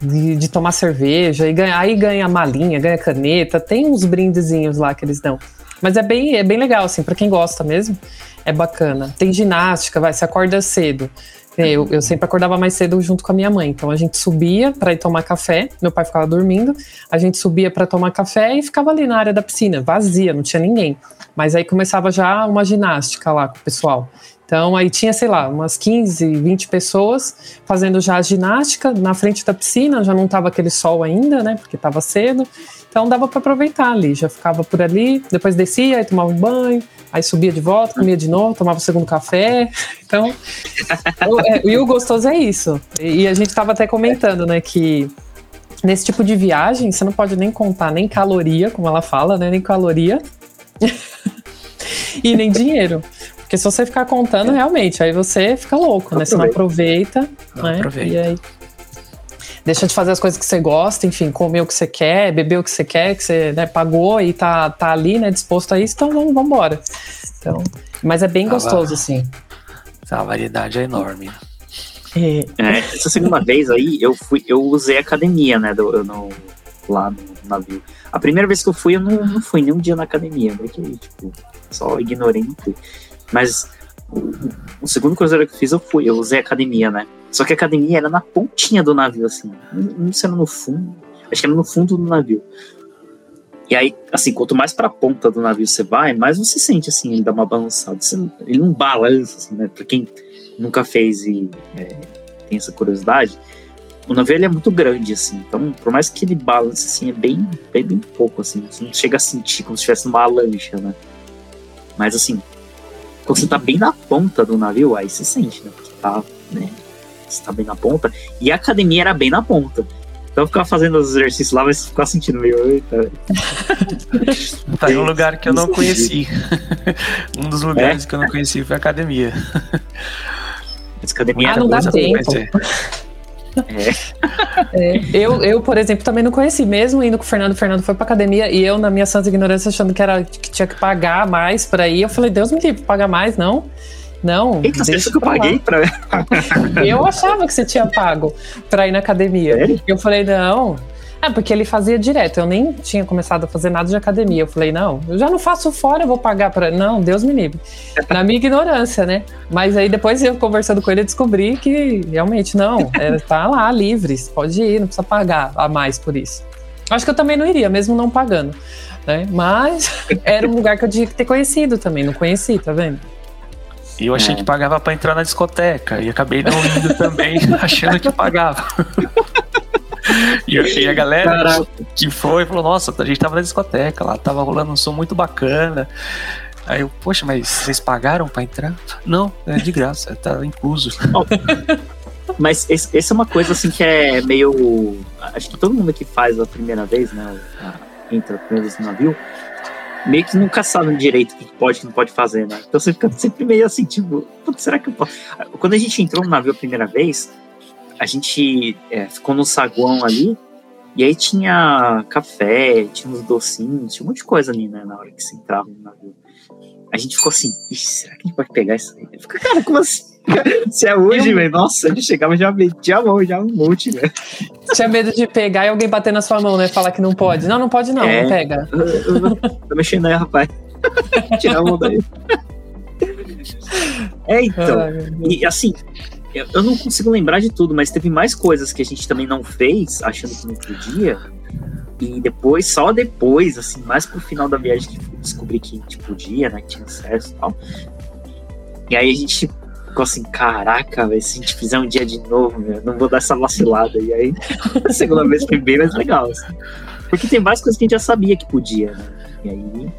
de, de tomar cerveja, e ganha, aí ganha malinha, ganha caneta, tem uns brindezinhos lá que eles dão. Mas é bem, é bem legal, assim, pra quem gosta mesmo, é bacana. Tem ginástica, vai, você acorda cedo. Eu, eu sempre acordava mais cedo junto com a minha mãe. Então a gente subia para ir tomar café. Meu pai ficava dormindo. A gente subia para tomar café e ficava ali na área da piscina, vazia, não tinha ninguém. Mas aí começava já uma ginástica lá com o pessoal. Então aí tinha, sei lá, umas 15, 20 pessoas fazendo já a ginástica na frente da piscina, já não tava aquele sol ainda, né? Porque tava cedo. Então dava para aproveitar ali, já ficava por ali, depois descia, aí tomava um banho, aí subia de volta, comia de novo, tomava o segundo café. Então, o, é, e o gostoso é isso. E, e a gente estava até comentando, né, que nesse tipo de viagem você não pode nem contar nem caloria, como ela fala, né, nem caloria. e nem dinheiro. Porque se você ficar contando, realmente, aí você fica louco, né? Você não aproveita, não né? Aproveita. E aí deixa de fazer as coisas que você gosta, enfim, comer o que você quer, beber o que você quer, que você né, pagou e tá, tá ali, né, disposto a isso, então vamos, vamos embora. Então, mas é bem gostoso, assim. A variedade é enorme. É. É, essa segunda vez aí, eu fui, eu usei academia, né, do, no, lá no navio. A primeira vez que eu fui, eu não, não fui nem um dia na academia, porque, tipo, só ignorei não fui. Mas o, segundo cruzeiro que eu fiz, eu fui, eu usei academia, né? Só que a academia era na pontinha do navio, assim. Não, sei no fundo. Acho que era no fundo do navio. E aí, assim, quanto mais pra ponta do navio você vai, mais você sente, assim, ele dá uma balançada. Você, ele não balança, assim, né? Pra quem nunca fez e é, tem essa curiosidade, o navio ele é muito grande, assim. Então, por mais que ele balance, assim, é bem, bem, bem pouco, assim. Você não chega a sentir como se estivesse numa lancha, né? Mas, assim, quando você tá bem na ponta do navio, aí você sente, né? Porque tá, né? Você tá bem na ponta. E a academia era bem na ponta. Então eu ficava fazendo os exercícios lá, mas ficava sentindo meio. Tá em um lugar que eu não conheci. um dos lugares é? que eu não conheci foi a academia. Essa academia ah, não dá tempo. É. é. Eu, eu, por exemplo, também não conheci, mesmo indo com o Fernando. O Fernando foi pra academia e eu, na minha santa ignorância, achando que, era, que tinha que pagar mais pra ir. Eu falei, Deus me livre, pagar mais, não. Não. Eita, você achou que eu paguei pra. eu achava que você tinha pago pra ir na academia. Eu falei, não. É, porque ele fazia direto. Eu nem tinha começado a fazer nada de academia. Eu falei, não, eu já não faço fora, eu vou pagar para. Não, Deus me livre. Na minha ignorância, né? Mas aí depois eu conversando com ele, eu descobri que realmente não, é, tá lá livre, pode ir, não precisa pagar a mais por isso. Acho que eu também não iria, mesmo não pagando. Né? Mas era um lugar que eu tinha que ter conhecido também, não conheci, tá vendo? E eu achei é. que pagava para entrar na discoteca e acabei não indo também, achando que pagava. E, e a galera Caraca. que foi falou: Nossa, a gente tava na discoteca lá, tava rolando um som muito bacana. Aí eu, poxa, mas vocês pagaram para entrar? Não, é de graça, tá incluso. mas essa é uma coisa assim que é meio. Acho que todo mundo que faz a primeira vez, né? Entra a primeira vez no navio, meio que nunca sabe direito o que pode e não pode fazer, né? Então você fica sempre meio assim, tipo, será que eu posso? Quando a gente entrou no navio a primeira vez, a gente é, ficou no saguão ali, e aí tinha café, tinha uns docinhos, tinha um monte de coisa ali, né, na hora que você entrava no navio. A gente ficou assim, será que a gente pode pegar isso aí? Fica, cara, como assim? Se é hoje, velho, nossa, ele chegava já metia a mão, já um monte, velho. Tinha medo de pegar e alguém bater na sua mão, né? Falar que não pode. Não, não pode não, é, não pega. Tô mexendo aí, rapaz. Tirar a mão daí. É, então. E assim, eu não consigo lembrar de tudo, mas teve mais coisas que a gente também não fez, achando que não podia. E depois, só depois, assim, mais pro final da viagem que descobri que a gente podia, né? Que tinha acesso e tal. E aí a gente ficou assim, caraca, véio, se a gente fizer um dia de novo, meu, não vou dar essa vacilada. E aí, a segunda vez foi bem mais legal, assim. Porque tem várias coisas que a gente já sabia que podia, né? E aí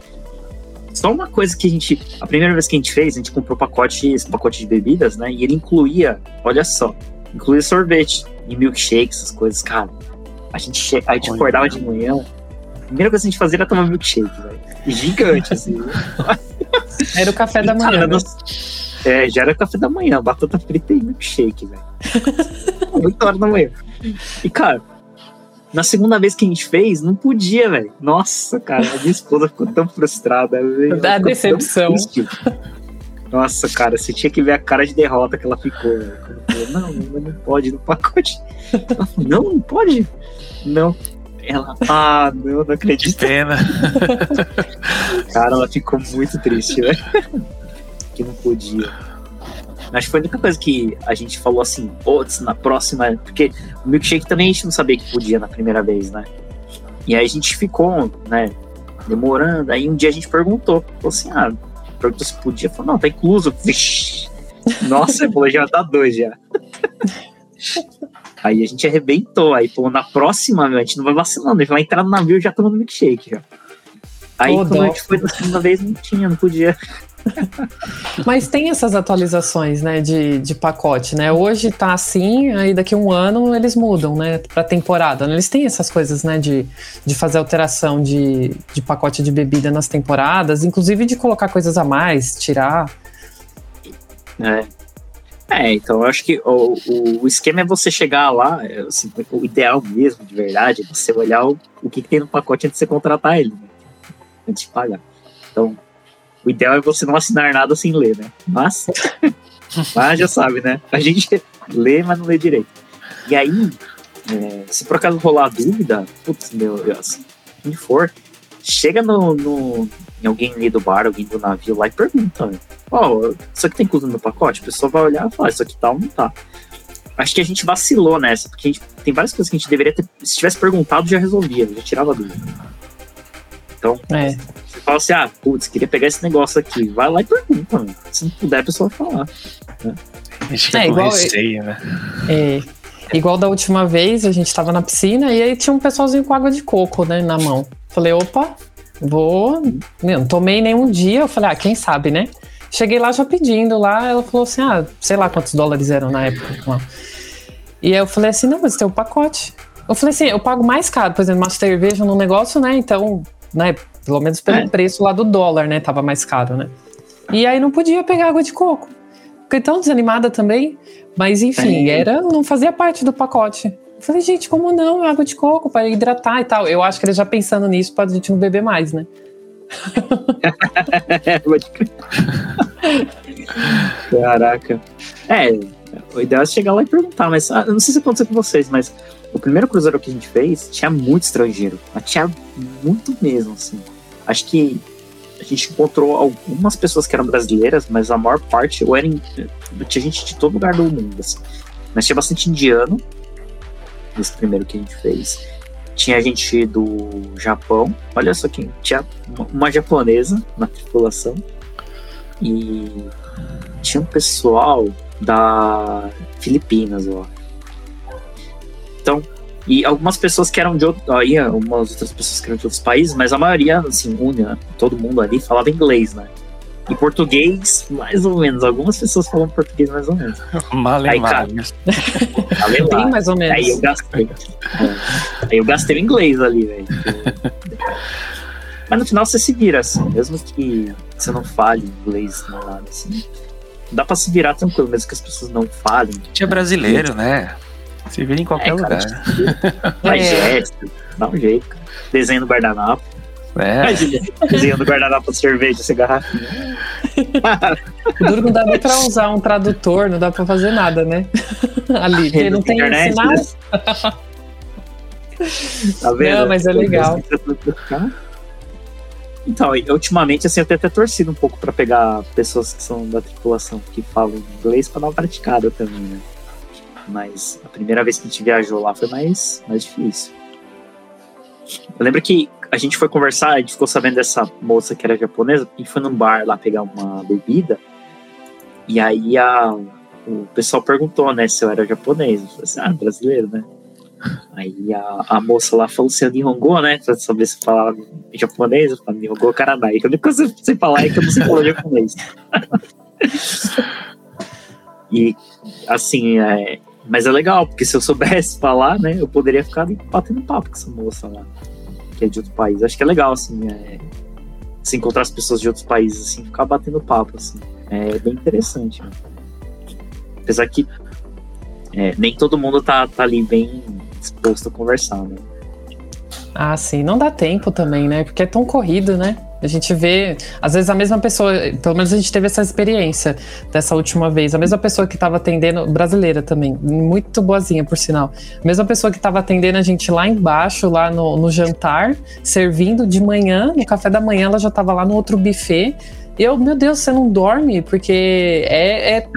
só uma coisa que a gente. A primeira vez que a gente fez, a gente comprou pacotes, pacote de bebidas, né? E ele incluía, olha só, incluía sorvete e milkshake, essas coisas, cara. A gente, a gente acordava de manhã. A primeira coisa que a gente fazia era tomar milkshake, velho. Gigante, assim. Era o café da manhã. Cara, né? É, já era café da manhã, batata frita e milkshake, velho. 8 horas da manhã. E, cara, na segunda vez que a gente fez, não podia, velho. Nossa, cara, a minha esposa ficou tão frustrada. Da decepção. Nossa, cara, você tinha que ver a cara de derrota que ela ficou. Falou, não, não pode no pacote. não, não pode. Não. Ela, ah, não, não acredito. Que pena. Cara, ela ficou muito triste, velho. que não podia. Acho que foi a única coisa que a gente falou assim, putz, na próxima. Porque o milkshake também a gente não sabia que podia na primeira vez, né? E aí a gente ficou, né, demorando. Aí um dia a gente perguntou, falou assim, ah, perguntou se podia. Falou, não, tá incluso. Vixi, Nossa, falou, já dá dois já. Aí a gente arrebentou. Aí, pô, na próxima, meu, a gente não vai vacilando. A gente vai entrar no navio já tomando milkshake já. Aí, Ô, quando a gente foi da segunda vez, não tinha, não podia. Mas tem essas atualizações, né, de, de pacote, né? Hoje tá assim, aí daqui a um ano eles mudam, né, pra temporada. Eles têm essas coisas, né, de, de fazer alteração de, de pacote de bebida nas temporadas, inclusive de colocar coisas a mais, tirar. É. É, então eu acho que o, o, o esquema é você chegar lá, é, assim, o ideal mesmo, de verdade, é você olhar o, o que, que tem no pacote antes de você contratar ele, né? Antes de pagar. Então, o ideal é você não assinar nada sem ler, né? Mas, mas já sabe, né? A gente lê, mas não lê direito. E aí, é, se por acaso rolar dúvida, putz, meu Deus, quem for, chega no, no, em alguém ali do bar, alguém do navio lá e pergunta, né? Ó, isso aqui tem incluso no pacote? A pessoa vai olhar e falar, isso aqui tá ou não tá. Acho que a gente vacilou nessa, porque gente, tem várias coisas que a gente deveria ter. Se tivesse perguntado, já resolvia, já tirava a dúvida. Então, É. você fala assim, ah, putz, queria pegar esse negócio aqui. Vai lá e pergunta, mano. Se não puder, a pessoa vai falar. A gente fica É, igual- receio, né? É, igual da última vez, a gente tava na piscina e aí tinha um pessoalzinho com água de coco, né, na mão. Falei, opa, vou. Não tomei nenhum dia. Eu falei, ah, quem sabe, né? Cheguei lá já pedindo lá, ela falou assim, ah, sei lá quantos dólares eram na época. lá. E aí eu falei assim, não, mas tem o pacote. Eu falei assim, eu pago mais caro, por exemplo, uma cerveja num negócio, né? Então, né, pelo menos pelo É. preço lá do dólar, né? Tava mais caro, né? E aí não podia pegar água de coco. Fiquei tão desanimada também. Mas enfim, É. era, não fazia parte do pacote. Eu falei, gente, como não? É água de coco para hidratar e tal. Eu acho que eles já pensando nisso pra gente não beber mais, né? Caraca. É, o ideal é chegar lá e perguntar, mas ah, não sei se aconteceu com vocês, mas o primeiro cruzeiro que a gente fez tinha muito estrangeiro. Mas Tinha muito mesmo, assim. Acho que a gente encontrou algumas pessoas que eram brasileiras, mas a maior parte ou era tinha gente de todo lugar do mundo, assim. Mas tinha bastante indiano nesse primeiro que a gente fez. Tinha gente do Japão, olha só quem tinha uma japonesa na tripulação e tinha um pessoal da Filipinas, ó. Então, e algumas pessoas que eram de outro, aí algumas outras pessoas que eram de outros países, mas a maioria, assim, unha, todo mundo ali falava inglês, né? E português, mais ou menos. Algumas pessoas falam português mais ou menos. Malemar. Bem mais ou menos. Aí eu gastei. É. Aí eu gastei o inglês ali, velho. Mas no final você se vira, assim, mesmo que você não fale inglês nem nada, assim. Dá pra se virar tranquilo, mesmo que as pessoas não falem. Tinha brasileiro, né? Se vira em qualquer É, cara, lugar. Faz É. gesto, dá um jeito, cara. Desenho do guardanapo. É. Imagina, desenho do guardanapo de cerveja, essa garrafinha. O duro não dá nem pra usar um tradutor, não dá pra fazer nada, né? Ali, porque não tem internet, né? Tá vendo? Não, mas é legal. Então, ultimamente, assim, eu tenho até torcido um pouco pra pegar pessoas que são da tripulação que falam inglês pra dar uma praticada também, né? Mas a primeira vez que a gente viajou lá foi mais, mais difícil. Eu lembro que a gente foi conversar, a gente ficou sabendo dessa moça que era japonesa, e foi num bar lá pegar uma bebida, e aí a, o pessoal perguntou, né, se eu era japonês. Eu falei assim, ah, brasileiro, né? Aí a, a moça lá falou assim, Nihongo, né? Pra saber se falava japonês. Eu falei, Nihongo Karanai. Que a única coisa que eu sei falar é que eu não sei falar japonês. e, assim, é, mas é legal, porque se eu soubesse falar, né? Eu poderia ficar batendo papo com essa moça lá, que é de outro país. Acho que é legal, assim, é, se encontrar as pessoas de outros países, assim, ficar batendo papo, assim. É bem interessante, né? Apesar que é, nem todo mundo tá, tá ali bem disposto a conversar, né? Ah, sim, não dá tempo também, né? Porque é tão corrido, né? A gente vê, às vezes a mesma pessoa, pelo menos a gente teve essa experiência dessa última vez, a mesma pessoa que estava atendendo, brasileira também, muito boazinha por sinal, a mesma pessoa que estava atendendo a gente lá embaixo, lá no, no jantar, servindo de manhã, no café da manhã, ela já estava lá no outro buffet. E eu, meu Deus, você não dorme? Porque é. é-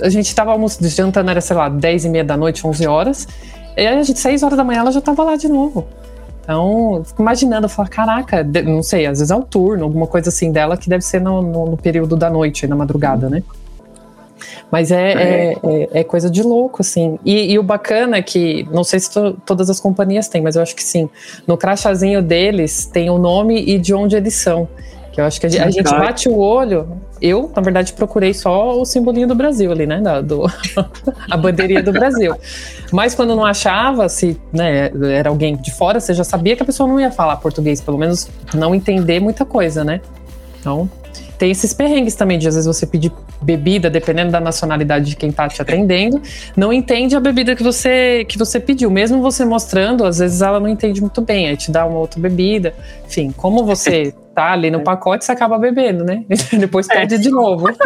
a gente estava jantando, era, sei lá, 10 e meia da noite, 11 horas. E a gente, 6 horas da manhã, ela já estava lá de novo. Então, fico imaginando, eu falo, caraca, não sei, às vezes é o turno, alguma coisa assim dela que deve ser no, no- no período da noite, na madrugada, né? Mas é, é. é, é coisa de louco, assim. E, e, o bacana é que, não sei se to, todas as companhias têm, mas eu acho que sim. No crachazinho deles tem o nome e de onde eles são. Que eu acho que a, a gente bate o olho. Eu, na verdade, procurei só o simbolinho do Brasil ali, né? Da, do, a bandeirinha do Brasil. Mas quando não achava, se né, era alguém de fora, você já sabia que a pessoa não ia falar português, pelo menos não entender muita coisa, né? Então, tem esses perrengues também, de às vezes você pedir bebida, dependendo da nacionalidade de quem tá te atendendo, não entende a bebida que você, que você pediu. Mesmo você mostrando, às vezes ela não entende muito bem, aí te dá uma outra bebida. Enfim, como você tá ali no pacote, você acaba bebendo, né? Depois pede de novo.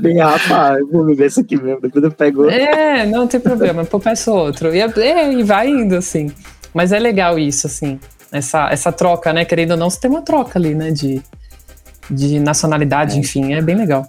Bem, rapaz, vou beber isso aqui mesmo, depois eu pego. É, não tem problema, eu peço outro. E, é, e vai indo, assim. Mas é legal isso, assim essa, essa troca, né? Querendo ou não, você tem uma troca ali, né? De, de nacionalidade, é. enfim, é bem legal.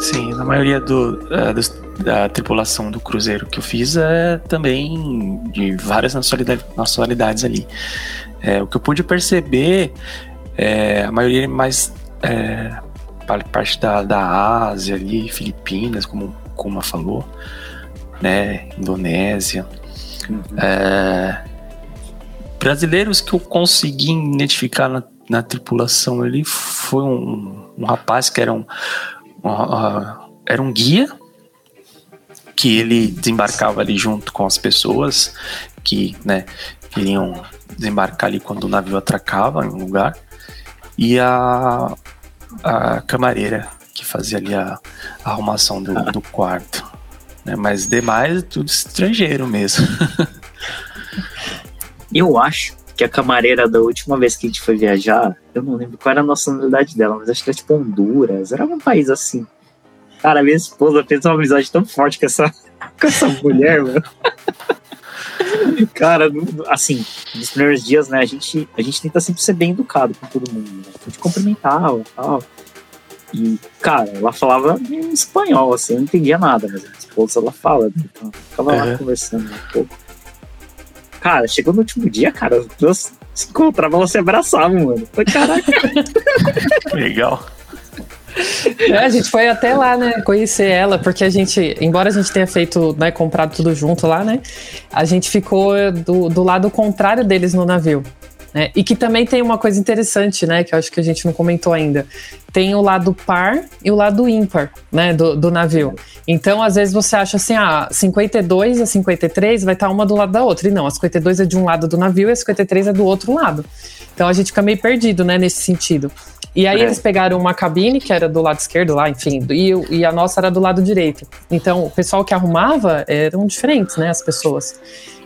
Sim, na maioria do, uh, dos, da tripulação do cruzeiro que eu fiz é também de várias nacionalidades, nacionalidades ali. É, o que eu pude perceber, é, a maioria mais é, parte da, da Ásia ali, Filipinas, como, como a falou, né, Indonésia. Uhum. É, brasileiros que eu consegui identificar na, na tripulação ali foi um, um rapaz que era um, era um guia que ele desembarcava ali junto com as pessoas que, né, iriam desembarcar ali quando o navio atracava em um lugar e a, a camareira que fazia ali a, a arrumação do, do quarto. Né? Mas demais, tudo estrangeiro mesmo. Eu acho que a camareira da última vez que a gente foi viajar, eu não lembro qual era a nacionalidade dela, mas acho que era tipo Honduras, era um país assim. Cara, minha esposa fez uma amizade tão forte com essa, com essa mulher, mano. Cara, assim, nos primeiros dias, né, a gente, a gente tenta sempre ser bem educado com todo mundo, né? A gente cumprimentava e tal. E, cara, ela falava em espanhol, assim, eu não entendia nada, mas a esposa ela fala, né? Então, ficava lá conversando um pouco. Cara, chegou no último dia, cara, nós se encontravam, elas se abraçavam, mano. Foi caraca. Legal. É, a gente foi até lá, né, conhecer ela, porque a gente, embora a gente tenha feito, né, comprado tudo junto lá, né, a gente ficou do, do lado contrário deles no navio. Né? E que também tem uma coisa interessante, né? Que eu acho que a gente não comentou ainda. Tem o lado par e o lado ímpar, né? Do, do navio. Então, às vezes você acha assim, ah, 52 a 53 vai estar uma do lado da outra. E não, a 52 é de um lado do navio e a 53 é do outro lado. Então a gente fica meio perdido, né? Nesse sentido. E aí é. eles pegaram uma cabine que era do lado esquerdo lá, enfim, e, e, a nossa era do lado direito. Então o pessoal que arrumava eram diferentes, né, as pessoas.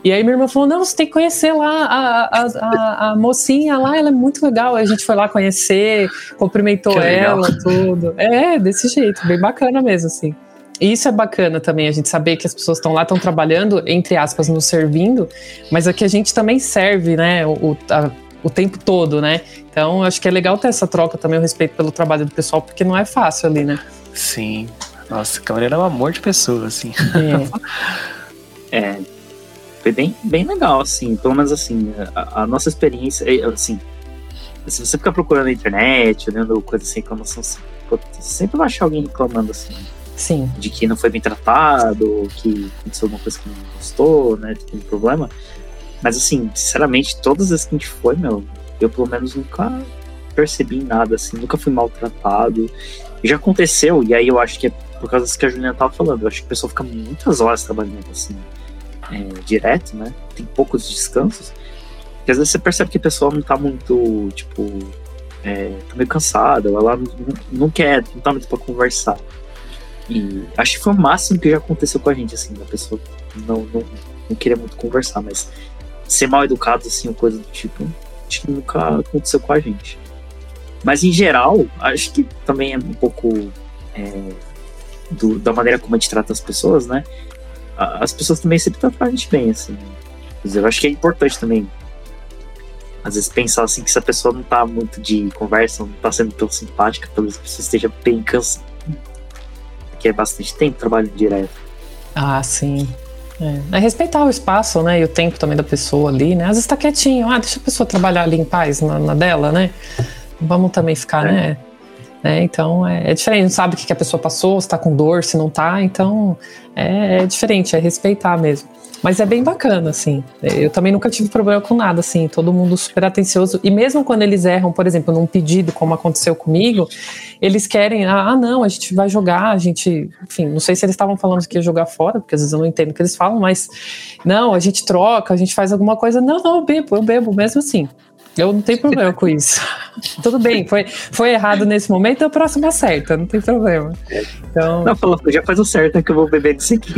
E aí minha irmã falou: não, você tem que conhecer lá a, a, a, a mocinha lá, ela é muito legal. Aí a gente foi lá conhecer, cumprimentou ela, tudo. É, desse jeito, bem bacana mesmo, assim. E isso é bacana também, a gente saber que as pessoas estão lá, estão trabalhando, entre aspas, nos servindo, mas aqui a gente também serve, né, o, a, o tempo todo, né? Então, acho que é legal ter essa troca também, o respeito pelo trabalho do pessoal, porque não é fácil ali, né? Sim. Nossa, a Camareira é um amor de pessoa, assim. É. é. Foi bem, bem legal, assim. Pelo menos, assim, a, a nossa experiência, é, assim, se você ficar procurando na internet, olhando coisas assim, reclamação, sempre vai achar alguém reclamando, assim. Sim. De que não foi bem tratado, que aconteceu alguma coisa que não gostou, né? Tem problema. Mas assim, sinceramente, todas as que a gente foi, meu, eu pelo menos nunca percebi nada, assim, nunca fui maltratado. E já aconteceu, e aí eu acho que é por causa disso que a Juliana tava falando, eu acho que a pessoa fica muitas horas trabalhando assim, é, direto, né? Tem poucos descansos. E às vezes você percebe que a pessoa não tá muito, tipo, é, tá meio cansada, ela não, não quer, não tá muito pra conversar. E acho que foi o máximo que já aconteceu com a gente, assim, da pessoa não, não, não queria muito conversar, mas ser mal educado, assim, ou coisa do tipo, acho que nunca aconteceu com a gente. Mas em geral, acho que também é um pouco é, do, da maneira como a gente trata as pessoas, né? As pessoas também sempre tratam a gente bem, assim. Eu acho que é importante também, às vezes, pensar assim que se a pessoa não tá muito de conversa, não tá sendo tão simpática, talvez a pessoa esteja bem cansada. Porque é bastante tempo trabalhando direto. Ah, sim. É. é. respeitar o espaço, né? E o tempo também da pessoa ali, né? Às vezes tá quietinho, ah, deixa a pessoa trabalhar ali em paz na, na dela, né? Vamos também ficar, é. né? É, então é, é, diferente, não sabe o que, a pessoa passou, se tá com dor, se não tá, então é, é diferente, é respeitar mesmo. Mas é bem bacana, assim. Eu também nunca tive problema com nada, assim. Todo mundo super atencioso. E mesmo quando eles erram, por exemplo, num pedido, como aconteceu comigo, eles querem, ah, ah não, a gente vai jogar, a gente. Enfim, não sei se eles estavam falando que ia jogar fora, porque às vezes eu não entendo o que eles falam, mas não, a gente troca, a gente faz alguma coisa. Não, não, eu bebo, eu bebo mesmo assim. Eu não tenho problema com isso. Tudo bem, foi, foi errado nesse momento, a próxima acerta, não tem problema. Então... Não, falou, já faz o certo é que eu vou beber desse aqui.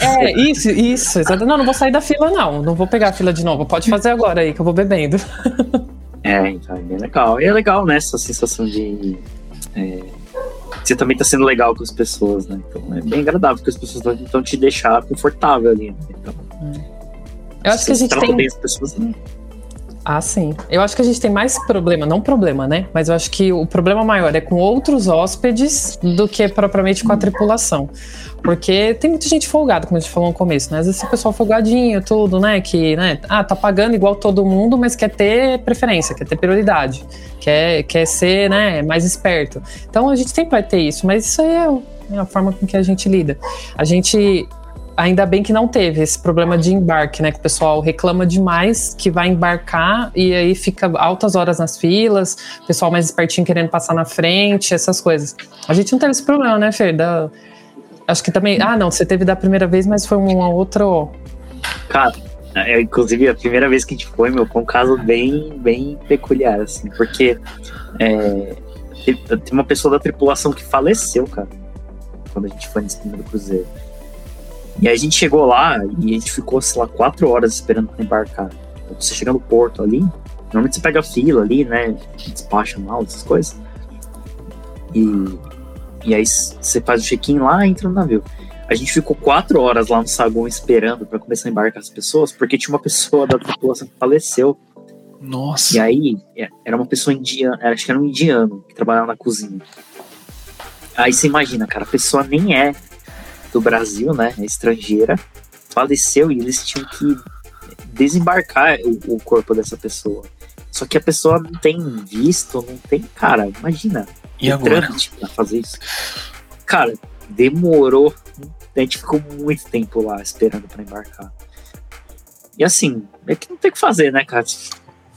É, é, isso, isso. Não, não vou sair da fila, não. Não vou pegar a fila de novo. Pode fazer agora aí, que eu vou bebendo. É, então é bem legal. E é legal, né, essa sensação de. É, você também tá sendo legal com as pessoas, né? Então é bem agradável que as pessoas vão te deixar confortável ali. Né? Então, eu acho que a gente tem. Bem as pessoas, né? Ah, sim. Eu acho que a gente tem mais problema, não problema, né? Mas eu acho que o problema maior é com outros hóspedes do que propriamente com a tripulação. Porque tem muita gente folgada, como a gente falou no começo, né? Às vezes o pessoal folgadinho, tudo, né? Que, né? Ah, tá pagando igual todo mundo, mas quer ter preferência, quer ter prioridade, quer, quer ser, né? Mais esperto. Então a gente sempre vai ter isso, mas isso aí é, é a forma com que a gente lida. A gente ainda bem que não teve esse problema de embarque, né? Que o pessoal reclama demais que vai embarcar e aí fica altas horas nas filas, pessoal mais espertinho querendo passar na frente, essas coisas. A gente não teve esse problema, né, Fer? Da... Acho que também. Ah, não, você teve da primeira vez, mas foi um outro. Cara, é, inclusive a primeira vez que a gente foi, meu, foi um caso bem, bem peculiar, assim, porque é, tem uma pessoa da tripulação que faleceu, cara, quando a gente foi nesse primeiro cruzeiro. E aí a gente chegou lá e a gente ficou, sei lá, quatro horas esperando para embarcar. Você chega no porto ali, normalmente você pega a fila ali, né? Despacha mal, essas coisas. E, e aí você faz o check-in lá e entra no navio. A gente ficou quatro horas lá no saguão esperando para começar a embarcar as pessoas, porque tinha uma pessoa da tripulação que faleceu. Nossa. E aí, é, era uma pessoa indiana, acho que era um indiano que trabalhava na cozinha. Aí você imagina, cara, a pessoa nem é do Brasil, né, estrangeira, faleceu e eles tinham que desembarcar o, o corpo dessa pessoa. Só que a pessoa não tem visto, não tem. Cara, imagina. E agora? pra fazer isso. Cara, demorou. A gente ficou muito tempo lá esperando para embarcar. E assim, é que não tem o que fazer, né, cara?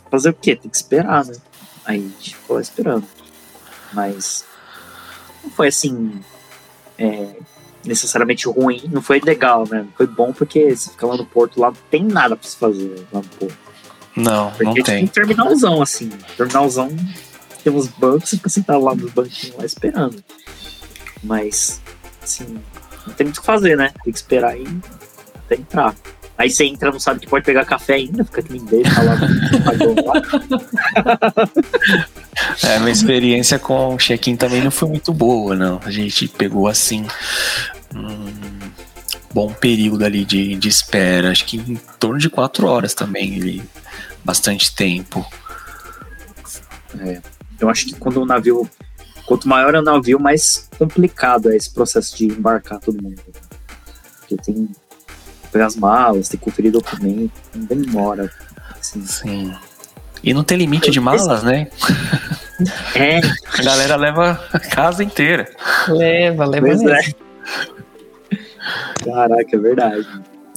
Fazer o quê? Tem que esperar, né? Aí a gente ficou lá esperando. Mas não foi assim. É, necessariamente ruim, não foi legal, né? Foi bom porque você fica lá no porto, lá não tem nada pra se fazer lá no porto. Não, porque não tem. Tem um terminalzão, assim. Terminalzão, tem uns bancos, você fica sentado lá nos banquinhos lá esperando. Mas, assim, não tem muito o que fazer, né? Tem que esperar aí até entrar. Aí você entra, não sabe que pode pegar café ainda, fica que nem deixa lá. é, minha experiência com o check-in também não foi muito boa, não. A gente pegou assim um bom período ali de, de espera, acho que em torno de quatro horas também, bastante tempo. É, eu acho que quando o navio, quanto maior é o navio, mais complicado é esse processo de embarcar todo mundo. Porque tem pegar as malas, ter que conferir documento, demora. Assim. Sim. E não tem limite de malas, né? É. A galera leva a casa inteira. Leva, leva pois mesmo. É. Caraca, é verdade.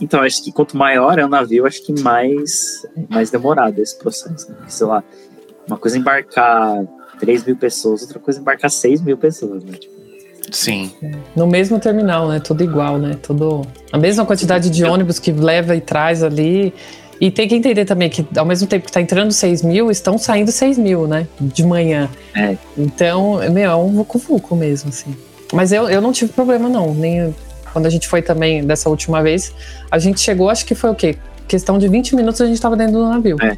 Então, acho que quanto maior é o navio, acho que mais, mais demorado esse processo. Né? Sei lá, uma coisa é embarcar 3 mil pessoas, outra coisa é embarcar 6 mil pessoas, né? Tipo, Sim. No mesmo terminal, né? Tudo igual, né? Tudo. A mesma quantidade de ônibus que leva e traz ali. E tem que entender também que, ao mesmo tempo que está entrando 6 mil, estão saindo 6 mil, né? De manhã. É. Então, meu, é um vucu-vucu mesmo, assim. Mas eu, eu não tive problema, não. Nem quando a gente foi também dessa última vez, a gente chegou, acho que foi o quê? Questão de 20 minutos a gente estava dentro do navio. É.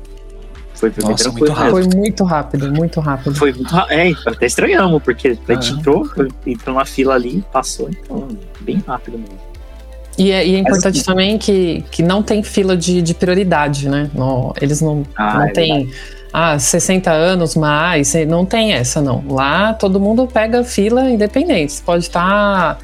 Foi, foi Nossa, muito rápido. Foi muito rápido, muito rápido. Foi muito rápido. É, até estranhamos, porque a gente entrou, entrou na fila ali, passou, então, bem rápido mesmo. E é, e é importante Mas, também que, que não tem fila de, de prioridade, né? No, eles não, ah, não é têm ah, 60 anos mais, não tem essa não. Lá todo mundo pega fila independente. Você pode estar tá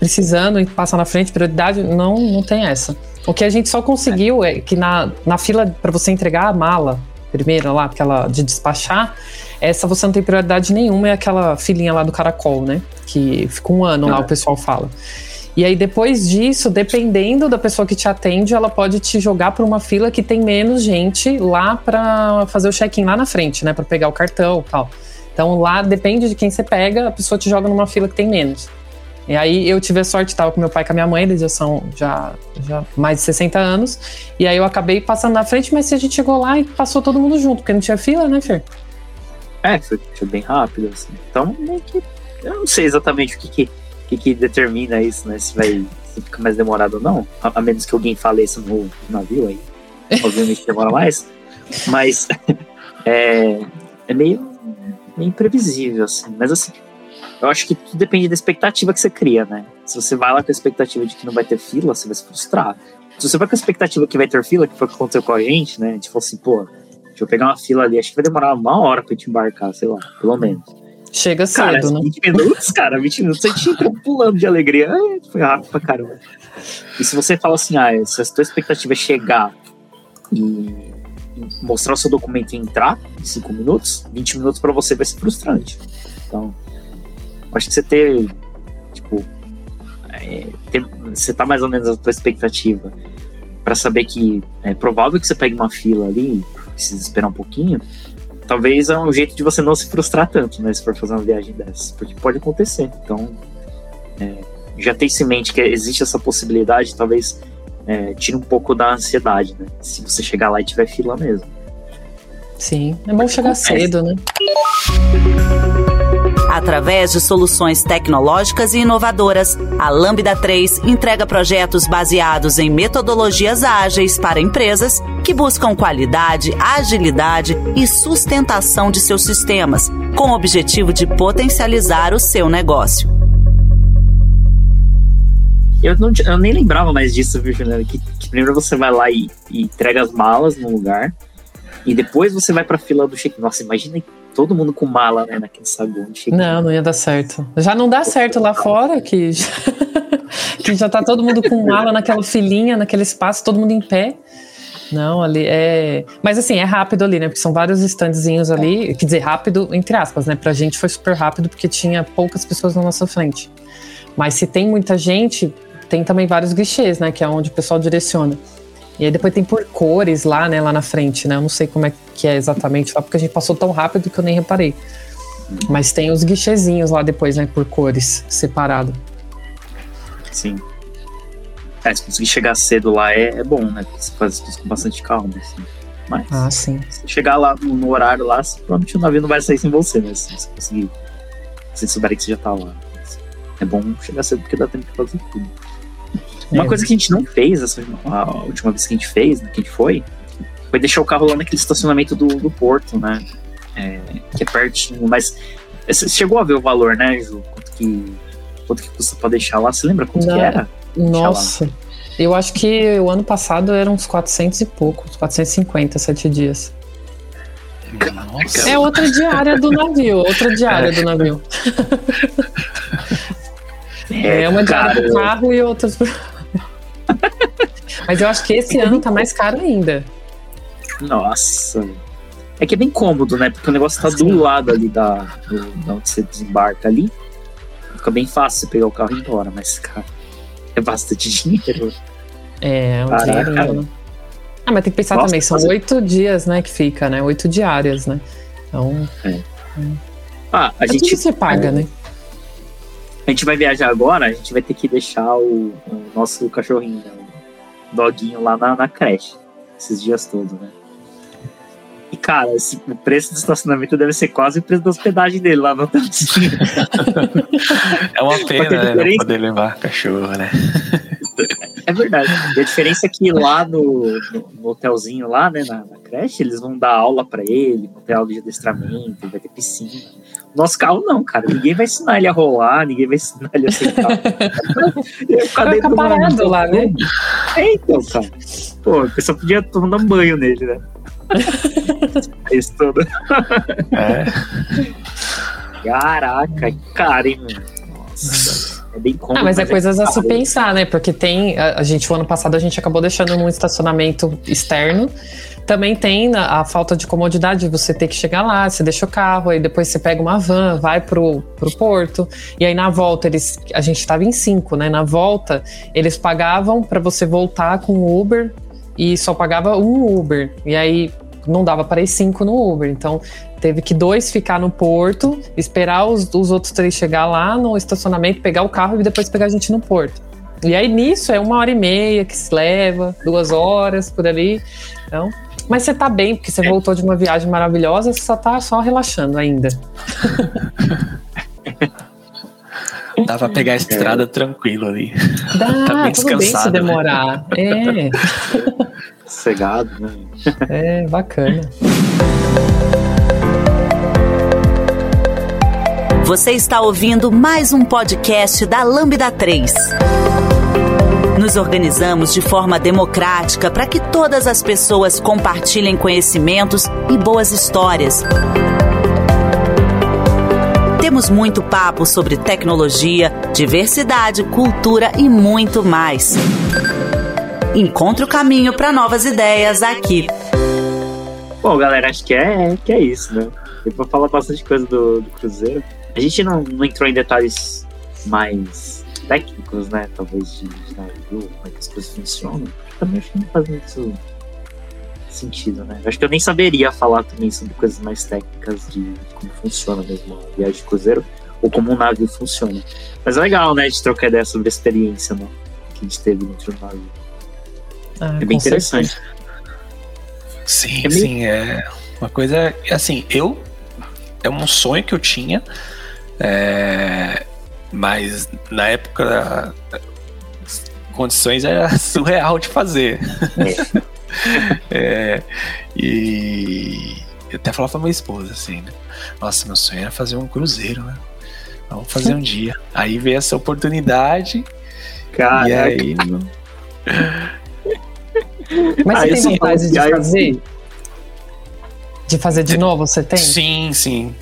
precisando e passar na frente, prioridade, não, não tem essa. O que a gente só conseguiu é que na, na fila para você entregar a mala, primeira lá, aquela de despachar, essa você não tem prioridade nenhuma, é aquela filinha lá do caracol, né? Que fica um ano lá, o pessoal fala. E aí, depois disso, dependendo da pessoa que te atende, ela pode te jogar para uma fila que tem menos gente lá para fazer o check-in lá na frente, né? Para pegar o cartão e tal. Então, lá depende de quem você pega, a pessoa te joga numa fila que tem menos. E aí eu tive a sorte, tava com meu pai e com a minha mãe, eles já são já, já mais de 60 anos. E aí eu acabei passando na frente, mas a gente chegou lá e passou todo mundo junto, porque não tinha fila, né, Fer? É, foi, bem rápido, assim. Então, meio que. Eu não sei exatamente o que, que, que, que determina isso, né? Se vai se fica mais demorado ou não. A, a menos que alguém fale isso no navio aí. Obviamente demora mais. Mas é, é meio, meio imprevisível, assim. Mas assim, eu acho que tudo depende da expectativa que você cria, né? Se você vai lá com a expectativa de que não vai ter fila, você vai se frustrar. Se você vai com a expectativa que vai ter fila, que foi o que aconteceu com a gente, né? A gente falou assim, pô, deixa eu pegar uma fila ali, acho que vai demorar uma hora pra gente embarcar, sei lá, pelo menos. Chega cara, cedo, né? 20 minutos, cara, 20 minutos, a gente entrou pulando de alegria. Ai, foi rápido pra caramba. E se você fala assim, ah, se a tua expectativa é chegar e mostrar o seu documento e entrar em 5 minutos, 20 minutos para você vai ser frustrante. Então, acho que você ter, tipo, é, ter, você tá mais ou menos a tua expectativa para saber que é provável que você pegue uma fila ali, precisa esperar um pouquinho, talvez é um jeito de você não se frustrar tanto, né, se for fazer uma viagem dessas, porque pode acontecer. Então, é, já tem em mente que existe essa possibilidade, talvez é, tire um pouco da ansiedade, né, se você chegar lá e tiver fila mesmo. Sim, é bom chegar cedo, né? Através de soluções tecnológicas e inovadoras, a Lambda 3 entrega projetos baseados em metodologias ágeis para empresas que buscam qualidade, agilidade e sustentação de seus sistemas, com o objetivo de potencializar o seu negócio. Eu, não, eu nem lembrava mais disso, viu, Juliana? Que, que, primeiro você vai lá e, e entrega as malas no lugar, e depois você vai para a fila do check. Nossa, imagina todo mundo com mala, né, naquele saguão. Não, não ia dar certo. Já não dá certo lá fora, que já, que já tá todo mundo com mala naquela filinha, naquele espaço, todo mundo em pé. Não, ali é. Mas assim, é rápido ali, né? Porque são vários standzinhos ali. Quer dizer, rápido, entre aspas, né? Pra gente foi super rápido porque tinha poucas pessoas na nossa frente. Mas se tem muita gente, tem também vários guichês, né? Que é onde o pessoal direciona. E aí depois tem por cores lá, né, lá na frente, né? Eu não sei como é que é exatamente lá, porque a gente passou tão rápido que eu nem reparei. Mas tem os guichezinhos lá depois, né, por cores, separado. Sim. É, se conseguir chegar cedo lá é, é bom, né? Porque você faz isso com bastante calma, assim. Mas ah, sim. se chegar lá no, horário lá, provavelmente o navio não vai sair sem você, né? Se você conseguir. Se souberem que você já tá lá. É bom chegar cedo porque dá tempo de fazer tudo. Uma é. coisa que a gente não fez, essa, a última vez que a gente fez, né, que a gente foi, foi deixar o carro lá naquele estacionamento do, do porto, né? É, que é pertinho, mas você chegou a ver o valor, né, Ju? Quanto que, quanto que custa pra deixar lá? Você lembra quanto não. que era? Nossa, eu acho que o ano passado eram uns 400 e pouco, 450, sete dias. Nossa. É outra diária do navio, outra diária do navio. É, é uma diária do carro e outras. Mas eu acho que esse ano tá mais caro ainda. Nossa. É que é bem cômodo, né? Porque o negócio tá do lado ali da, do, da onde você desembarca ali. Fica bem fácil pegar o carro e ir embora, mas, cara, é bastante dinheiro. É, é um dinheiro. Né? Ah, mas tem que pensar Nossa, também, são oito dias, né, que fica, né? Oito diárias, né? Então. É. Ah, a é gente. Tudo você paga, é, né? A gente vai viajar agora, a gente vai ter que deixar o, o nosso cachorrinho, né, o doguinho lá na, na creche, esses dias todos, né? E, cara, esse, o preço do estacionamento deve ser quase o preço da hospedagem dele lá no Tantinho. é uma pena, né? Não poder levar cachorro, né? É verdade. E a diferença é que lá no, no, no hotelzinho, lá, né, na, na, creche, eles vão dar aula para ele, vão ter aula de adestramento, vai ter piscina. Nosso carro não, cara. Ninguém vai ensinar ele a rolar, ninguém vai ensinar ele a sentar. ele ficar dentro do parado lá, né? É, então, cara. Pô, a pessoa podia tomar banho nele, né? É isso tudo. É. Caraca, que cara, hein, mano? Nossa, é bem cômodo. Ah, mas é coisas a se pensar, né? Porque tem. A, a gente, o ano passado, a gente acabou deixando um estacionamento externo. Também tem a, a falta de comodidade de você ter que chegar lá, você deixa o carro, aí depois você pega uma van, vai pro, pro porto. E aí na volta, eles. A gente estava em cinco, né? Na volta, eles pagavam para você voltar com o Uber e só pagava um Uber. E aí não dava para ir cinco no Uber. Então teve que dois ficar no porto, esperar os, os outros três chegar lá no estacionamento, pegar o carro e depois pegar a gente no porto. E aí nisso é uma hora e meia que se leva, duas horas por ali. Então, mas você tá bem, porque você voltou de uma viagem maravilhosa, você só tá só relaxando ainda. Dá pra pegar a estrada tranquilo ali. Dá, Tá bem tudo bem se descansado, né? demorar. É, Sossegado, né? é bacana. Você está ouvindo mais um podcast da Lambda 3. Nos organizamos de forma democrática para que todas as pessoas compartilhem conhecimentos e boas histórias. Temos muito papo sobre tecnologia, diversidade, cultura e muito mais. Encontre o caminho para novas ideias aqui. Bom, galera, acho que é, que é isso, né? Deu pra falar bastante coisa do, do Cruzeiro. A gente não, não entrou em detalhes mais técnicos, né? Talvez de, de navio, como é que as coisas funcionam. Também acho que não faz muito sentido, né? Acho que eu nem saberia falar também sobre coisas mais técnicas de, como funciona mesmo a viagem de cruzeiro ou como um navio funciona. Mas é legal, né? De trocar ideia sobre a experiência, né? Que a gente teve dentro do navio. Ah, É bem com certeza. interessante. Sim, É meio- sim, é uma coisa. Assim, eu. É um sonho que eu tinha, é, mas na época as condições era surreal de fazer. É, e eu até falava pra minha esposa assim, né? Nossa, meu sonho era fazer um cruzeiro, né? Vamos fazer um dia. Aí veio essa oportunidade e Caraca. aí não- Mas Ah, você tem assim, vontade de aí fazer? De fazer de novo, você tem? Sim, sim.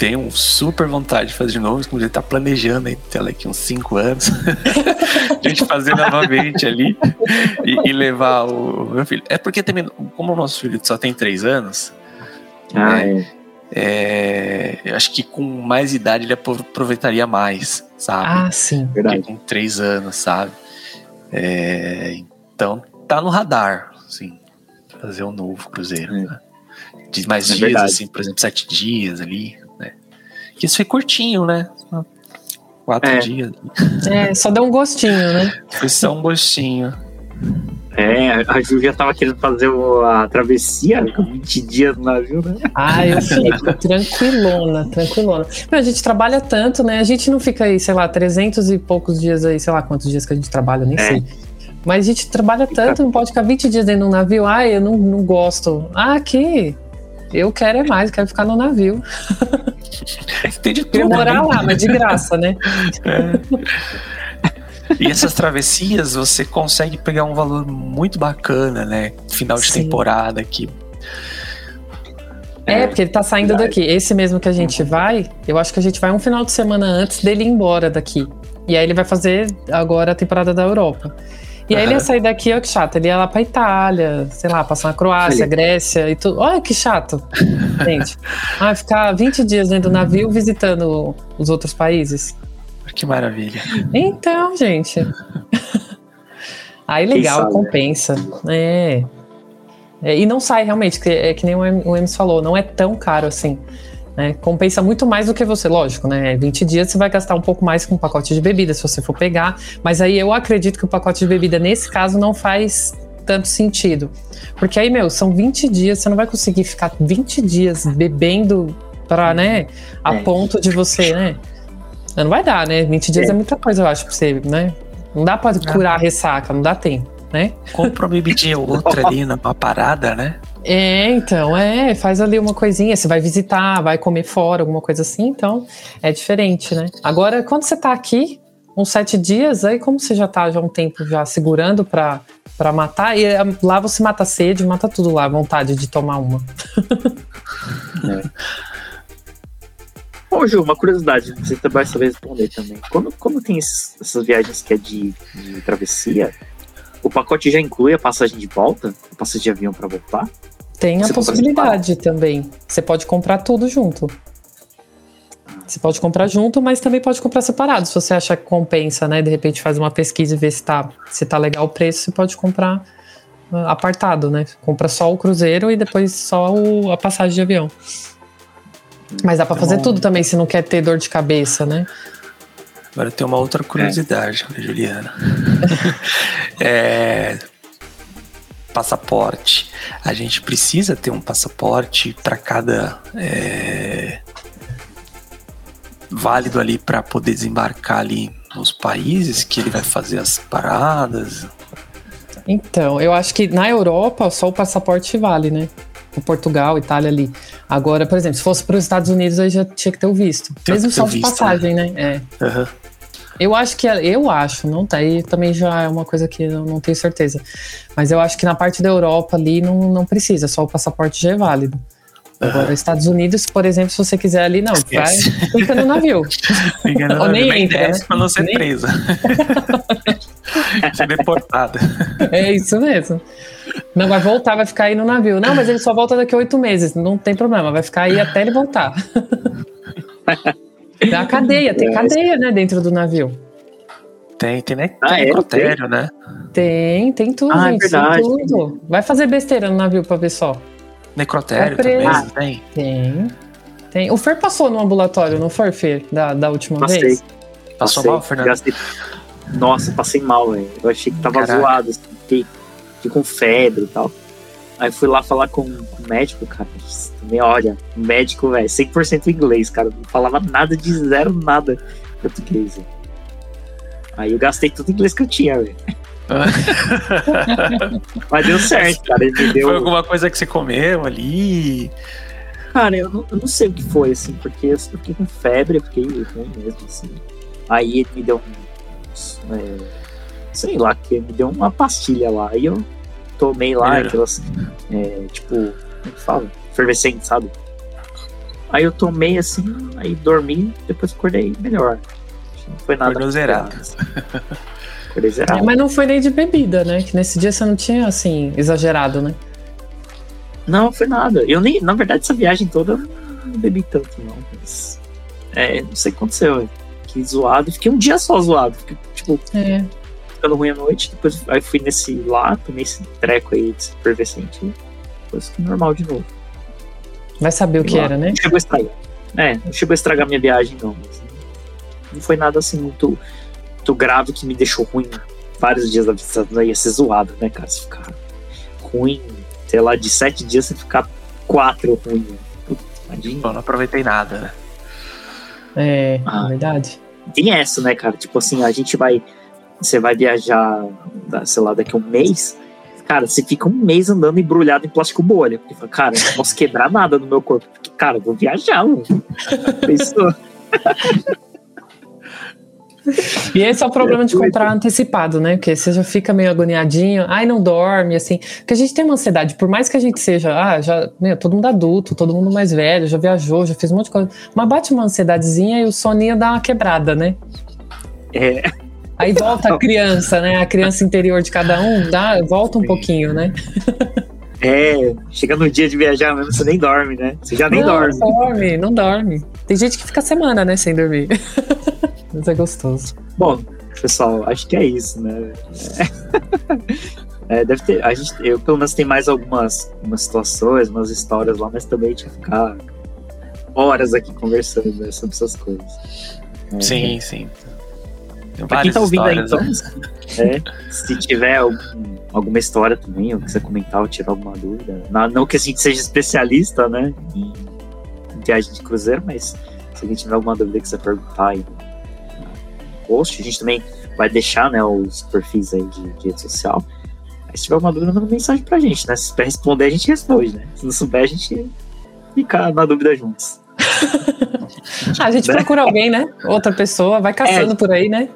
Tenho super vontade de fazer de novo, inclusive tá planejando aí, até daqui uns 5 anos. a gente fazer novamente ali e, e levar o meu filho. É porque também, como o nosso filho só tem 3 anos, Ah, é. é, eu acho que com mais idade ele apro- aproveitaria mais, sabe? Ah, sim. Porque Verdade. com 3 anos, sabe? É, então tá no radar, sim. Fazer um novo cruzeiro. É. né? De mais É dias, verdade. assim, por exemplo, sete dias ali, né? Que isso foi curtinho, né? Quatro É. dias. É, só deu um gostinho, né? Foi só um gostinho. É, a já tava querendo fazer a travessia com 20 dias no navio, né? Ah, eu fico tranquilona, tranquilona. Meu, a gente trabalha tanto, né? A gente não fica aí, sei lá, 300 e poucos dias aí, sei lá quantos dias que a gente trabalha, eu nem É. sei. Mas a gente trabalha tanto, não pode ficar 20 dias dentro de um navio. Ah, eu não, não gosto. Ah, aqui. Eu quero é mais, quero ficar no navio. Tem de tudo. morar né? lá, mas de graça, né? E essas travessias você consegue pegar um valor muito bacana, né? Final de Sim. temporada aqui. É, porque ele tá saindo daqui. Esse mesmo que a gente vai, eu acho que a gente vai um final de semana antes dele ir embora daqui. E aí ele vai fazer agora a temporada da Europa. E aí ele ia sair daqui, ó, que chato. Ele ia lá pra Itália, sei lá, passar na Croácia, Olha. Grécia e tudo. Olha que chato, gente. Ah, ficar 20 dias dentro do navio visitando os outros países. Que maravilha. Então, gente. Aí legal, sabe, né? compensa. É. É, E não sai realmente, que é que nem o Em- o Emes falou, não é tão caro assim. Né? Compensa muito mais do que você, lógico, né? 20 dias você vai gastar um pouco mais com um pacote de bebida, se você for pegar. Mas aí eu acredito que o pacote de bebida, nesse caso, não faz tanto sentido. Porque aí, meu, são 20 dias, você não vai conseguir ficar 20 dias bebendo pra, né? A É. ponto de você, né? Não vai dar, né? 20 dias é, É. muita coisa, eu acho, pra você, né? Não dá pra curar a ressaca, não dá tempo. Né? Compra uma bebidinha ou outra ali numa parada, né? É, então, é, faz ali uma coisinha, você vai visitar, vai comer fora, alguma coisa assim, então é diferente, né? Agora, quando você tá aqui, uns sete dias, aí como você já tá já um tempo já segurando pra, pra matar, e é, lá você mata a sede, mata tudo lá, a vontade de tomar uma. É. Ô, Ju, uma curiosidade, você vai saber responder também. Quando, quando tem esses, essas viagens que é de, de travessia, o pacote já inclui a passagem de volta? A passagem de avião para voltar? Tem a você possibilidade também. Você pode comprar tudo junto. Você pode comprar junto, mas também pode comprar separado. Se você achar que compensa, né? De repente faz uma pesquisa e vê se tá, se tá legal o preço, você pode comprar uh, apartado, né? Compra só o cruzeiro e depois só o, a passagem de avião. Mas dá para fazer então, tudo também se não quer ter dor de cabeça, né? Agora tem uma outra curiosidade, é. Juliana. é, passaporte. A gente precisa ter um passaporte para cada é, válido ali para poder desembarcar ali nos países que ele vai fazer as paradas. Então, eu acho que na Europa só o passaporte vale, né? O Portugal, Itália ali. Agora, por exemplo, se fosse para os Estados Unidos, aí já tinha que ter o visto. Mesmo só de visto, passagem, né? né? É. Uhum. Eu acho que eu acho, não tá aí também já é uma coisa que eu não tenho certeza. Mas eu acho que na parte da Europa ali não, não precisa, só o passaporte já é válido. Agora, uhum. Estados Unidos, por exemplo, se você quiser ali, não, vai, fica no navio. Fica no Ou navio, nem entra, né? pra não ser nem... presa. ser deportada. É isso mesmo. Não, vai voltar, vai ficar aí no navio. Não, mas ele só volta daqui a oito meses, não tem problema, vai ficar aí até ele voltar. Da cadeia, tem é, cadeia, né, dentro do navio. Tem, tem, né? Ah, tem é, né? Tem, tem tudo, ah, é gente, é tem tudo. Vai fazer besteira no navio pra ver só. Necrotério também, ah, tem? Tem. Tem. O Fer passou no ambulatório, não foi, Fer, da, da última Passei. vez? Passou Passei. mal, Fernando? Gastei... Nossa, passei mal, velho. Eu achei que tava Caraca. zoado, assim, fiquei, fiquei com febre e tal. Aí fui lá falar com, o médico, cara. Também, olha, o médico, velho, 100% inglês, cara. Não falava nada de zero, nada português. Véio. Aí eu gastei tudo inglês que eu tinha, velho. Mas deu certo, cara. Ele deu... Foi alguma coisa que você comeu ali? Cara, eu não, eu não sei o que foi, assim, porque eu fiquei com febre, eu fiquei ruim mesmo, assim. Aí ele me deu um. É, sei lá, que me deu uma pastilha lá. Aí eu tomei lá é. aquelas, é, tipo, como que fala? Fervescente, sabe? Aí eu tomei assim, aí dormi, depois acordei melhor. Não foi nada. Acordou zerado. Acordei zerado. É, mas não foi nem de bebida, né? Que nesse dia você não tinha, assim, exagerado, né? Não, foi nada. Eu nem, na verdade, essa viagem toda eu não bebi tanto, não. Mas, é, não sei o que aconteceu. Fiquei zoado. Fiquei um dia só zoado. Fiquei, tipo, é ficando ruim à noite, depois aí fui nesse lá, tomei esse treco aí de supervescente, depois fiquei normal de novo. Vai saber o que lá. era, né? Não chegou a estragar. É, não chegou a estragar minha viagem, não. Mas não foi nada assim muito, muito grave que me deixou ruim vários dias da visita. Não ia ser zoado, né, cara? Se ficar ruim, sei lá, de sete dias você ficar quatro ruim. imagina. não aproveitei nada, né? É, ah, verdade. Tem essa, né, cara? Tipo assim, a gente vai você vai viajar, sei lá, daqui a um mês, cara, você fica um mês andando embrulhado em plástico bolha. Porque fala, cara, não posso quebrar nada no meu corpo. Porque, cara, eu vou viajar, mano. Pensou? E esse é o problema de comprar antecipado, né? Porque você já fica meio agoniadinho, ai, não dorme, assim. Porque a gente tem uma ansiedade, por mais que a gente seja, ah, já, meu, todo mundo adulto, todo mundo mais velho, já viajou, já fez um monte de coisa. Mas bate uma ansiedadezinha e o soninho dá uma quebrada, né? É. Aí volta a criança, né? A criança interior de cada um, dá, volta um Sim. pouquinho, né? É, chega no dia de viajar mesmo, você nem dorme, né? Você já nem não, dorme. Não dorme, não dorme. Tem gente que fica semana, né, sem dormir. Mas é gostoso. Bom, pessoal, acho que é isso, né? É, deve ter. A gente, eu pelo menos tem mais algumas, algumas situações, umas histórias lá, mas também a gente vai ficar horas aqui conversando né, sobre essas coisas. É, sim, sim. Pra quem tá ouvindo aí, então, né? é, se tiver algum, alguma história também, ou quiser comentar ou tirar alguma dúvida, não, não, que a gente seja especialista, né, em, em viagem de cruzeiro, mas se alguém tiver alguma dúvida que quiser perguntar aí no post, a gente também vai deixar, né, os perfis aí de, de rede social. Aí, se tiver uma dúvida, manda mensagem pra gente, né? Se responder, a gente responde, né? Se não souber, a gente fica na dúvida juntos. a gente né? procura alguém, né? Outra pessoa, vai caçando é, por aí, né?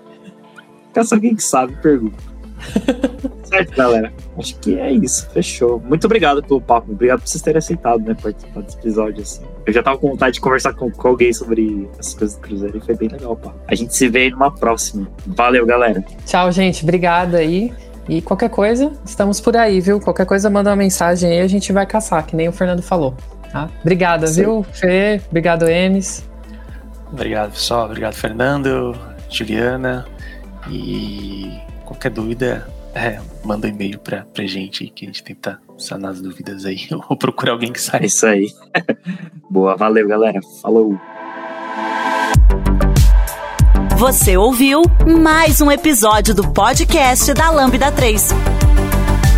Caça alguém que sabe, pergunta. certo, galera? Acho que é isso. Fechou. Muito obrigado pelo papo. Obrigado por vocês terem aceitado, né? Participar desse episódio, assim. Eu já tava com vontade de conversar com, com alguém sobre essas coisas do Cruzeiro e foi bem legal, pá. A gente se vê numa próxima. Valeu, galera. Tchau, gente. Obrigada aí. E qualquer coisa, estamos por aí, viu? Qualquer coisa, manda uma mensagem aí, a gente vai caçar, que nem o Fernando falou. Tá? Obrigada, Sim. viu, Fê? Obrigado, Emes. Obrigado, pessoal. Obrigado, Fernando, Juliana. E qualquer dúvida, é, manda um e-mail pra, pra gente que a gente tenta sanar as dúvidas aí. Ou procurar alguém que saiba. É isso aí. Boa, valeu, galera. Falou. Você ouviu mais um episódio do podcast da Lambda 3.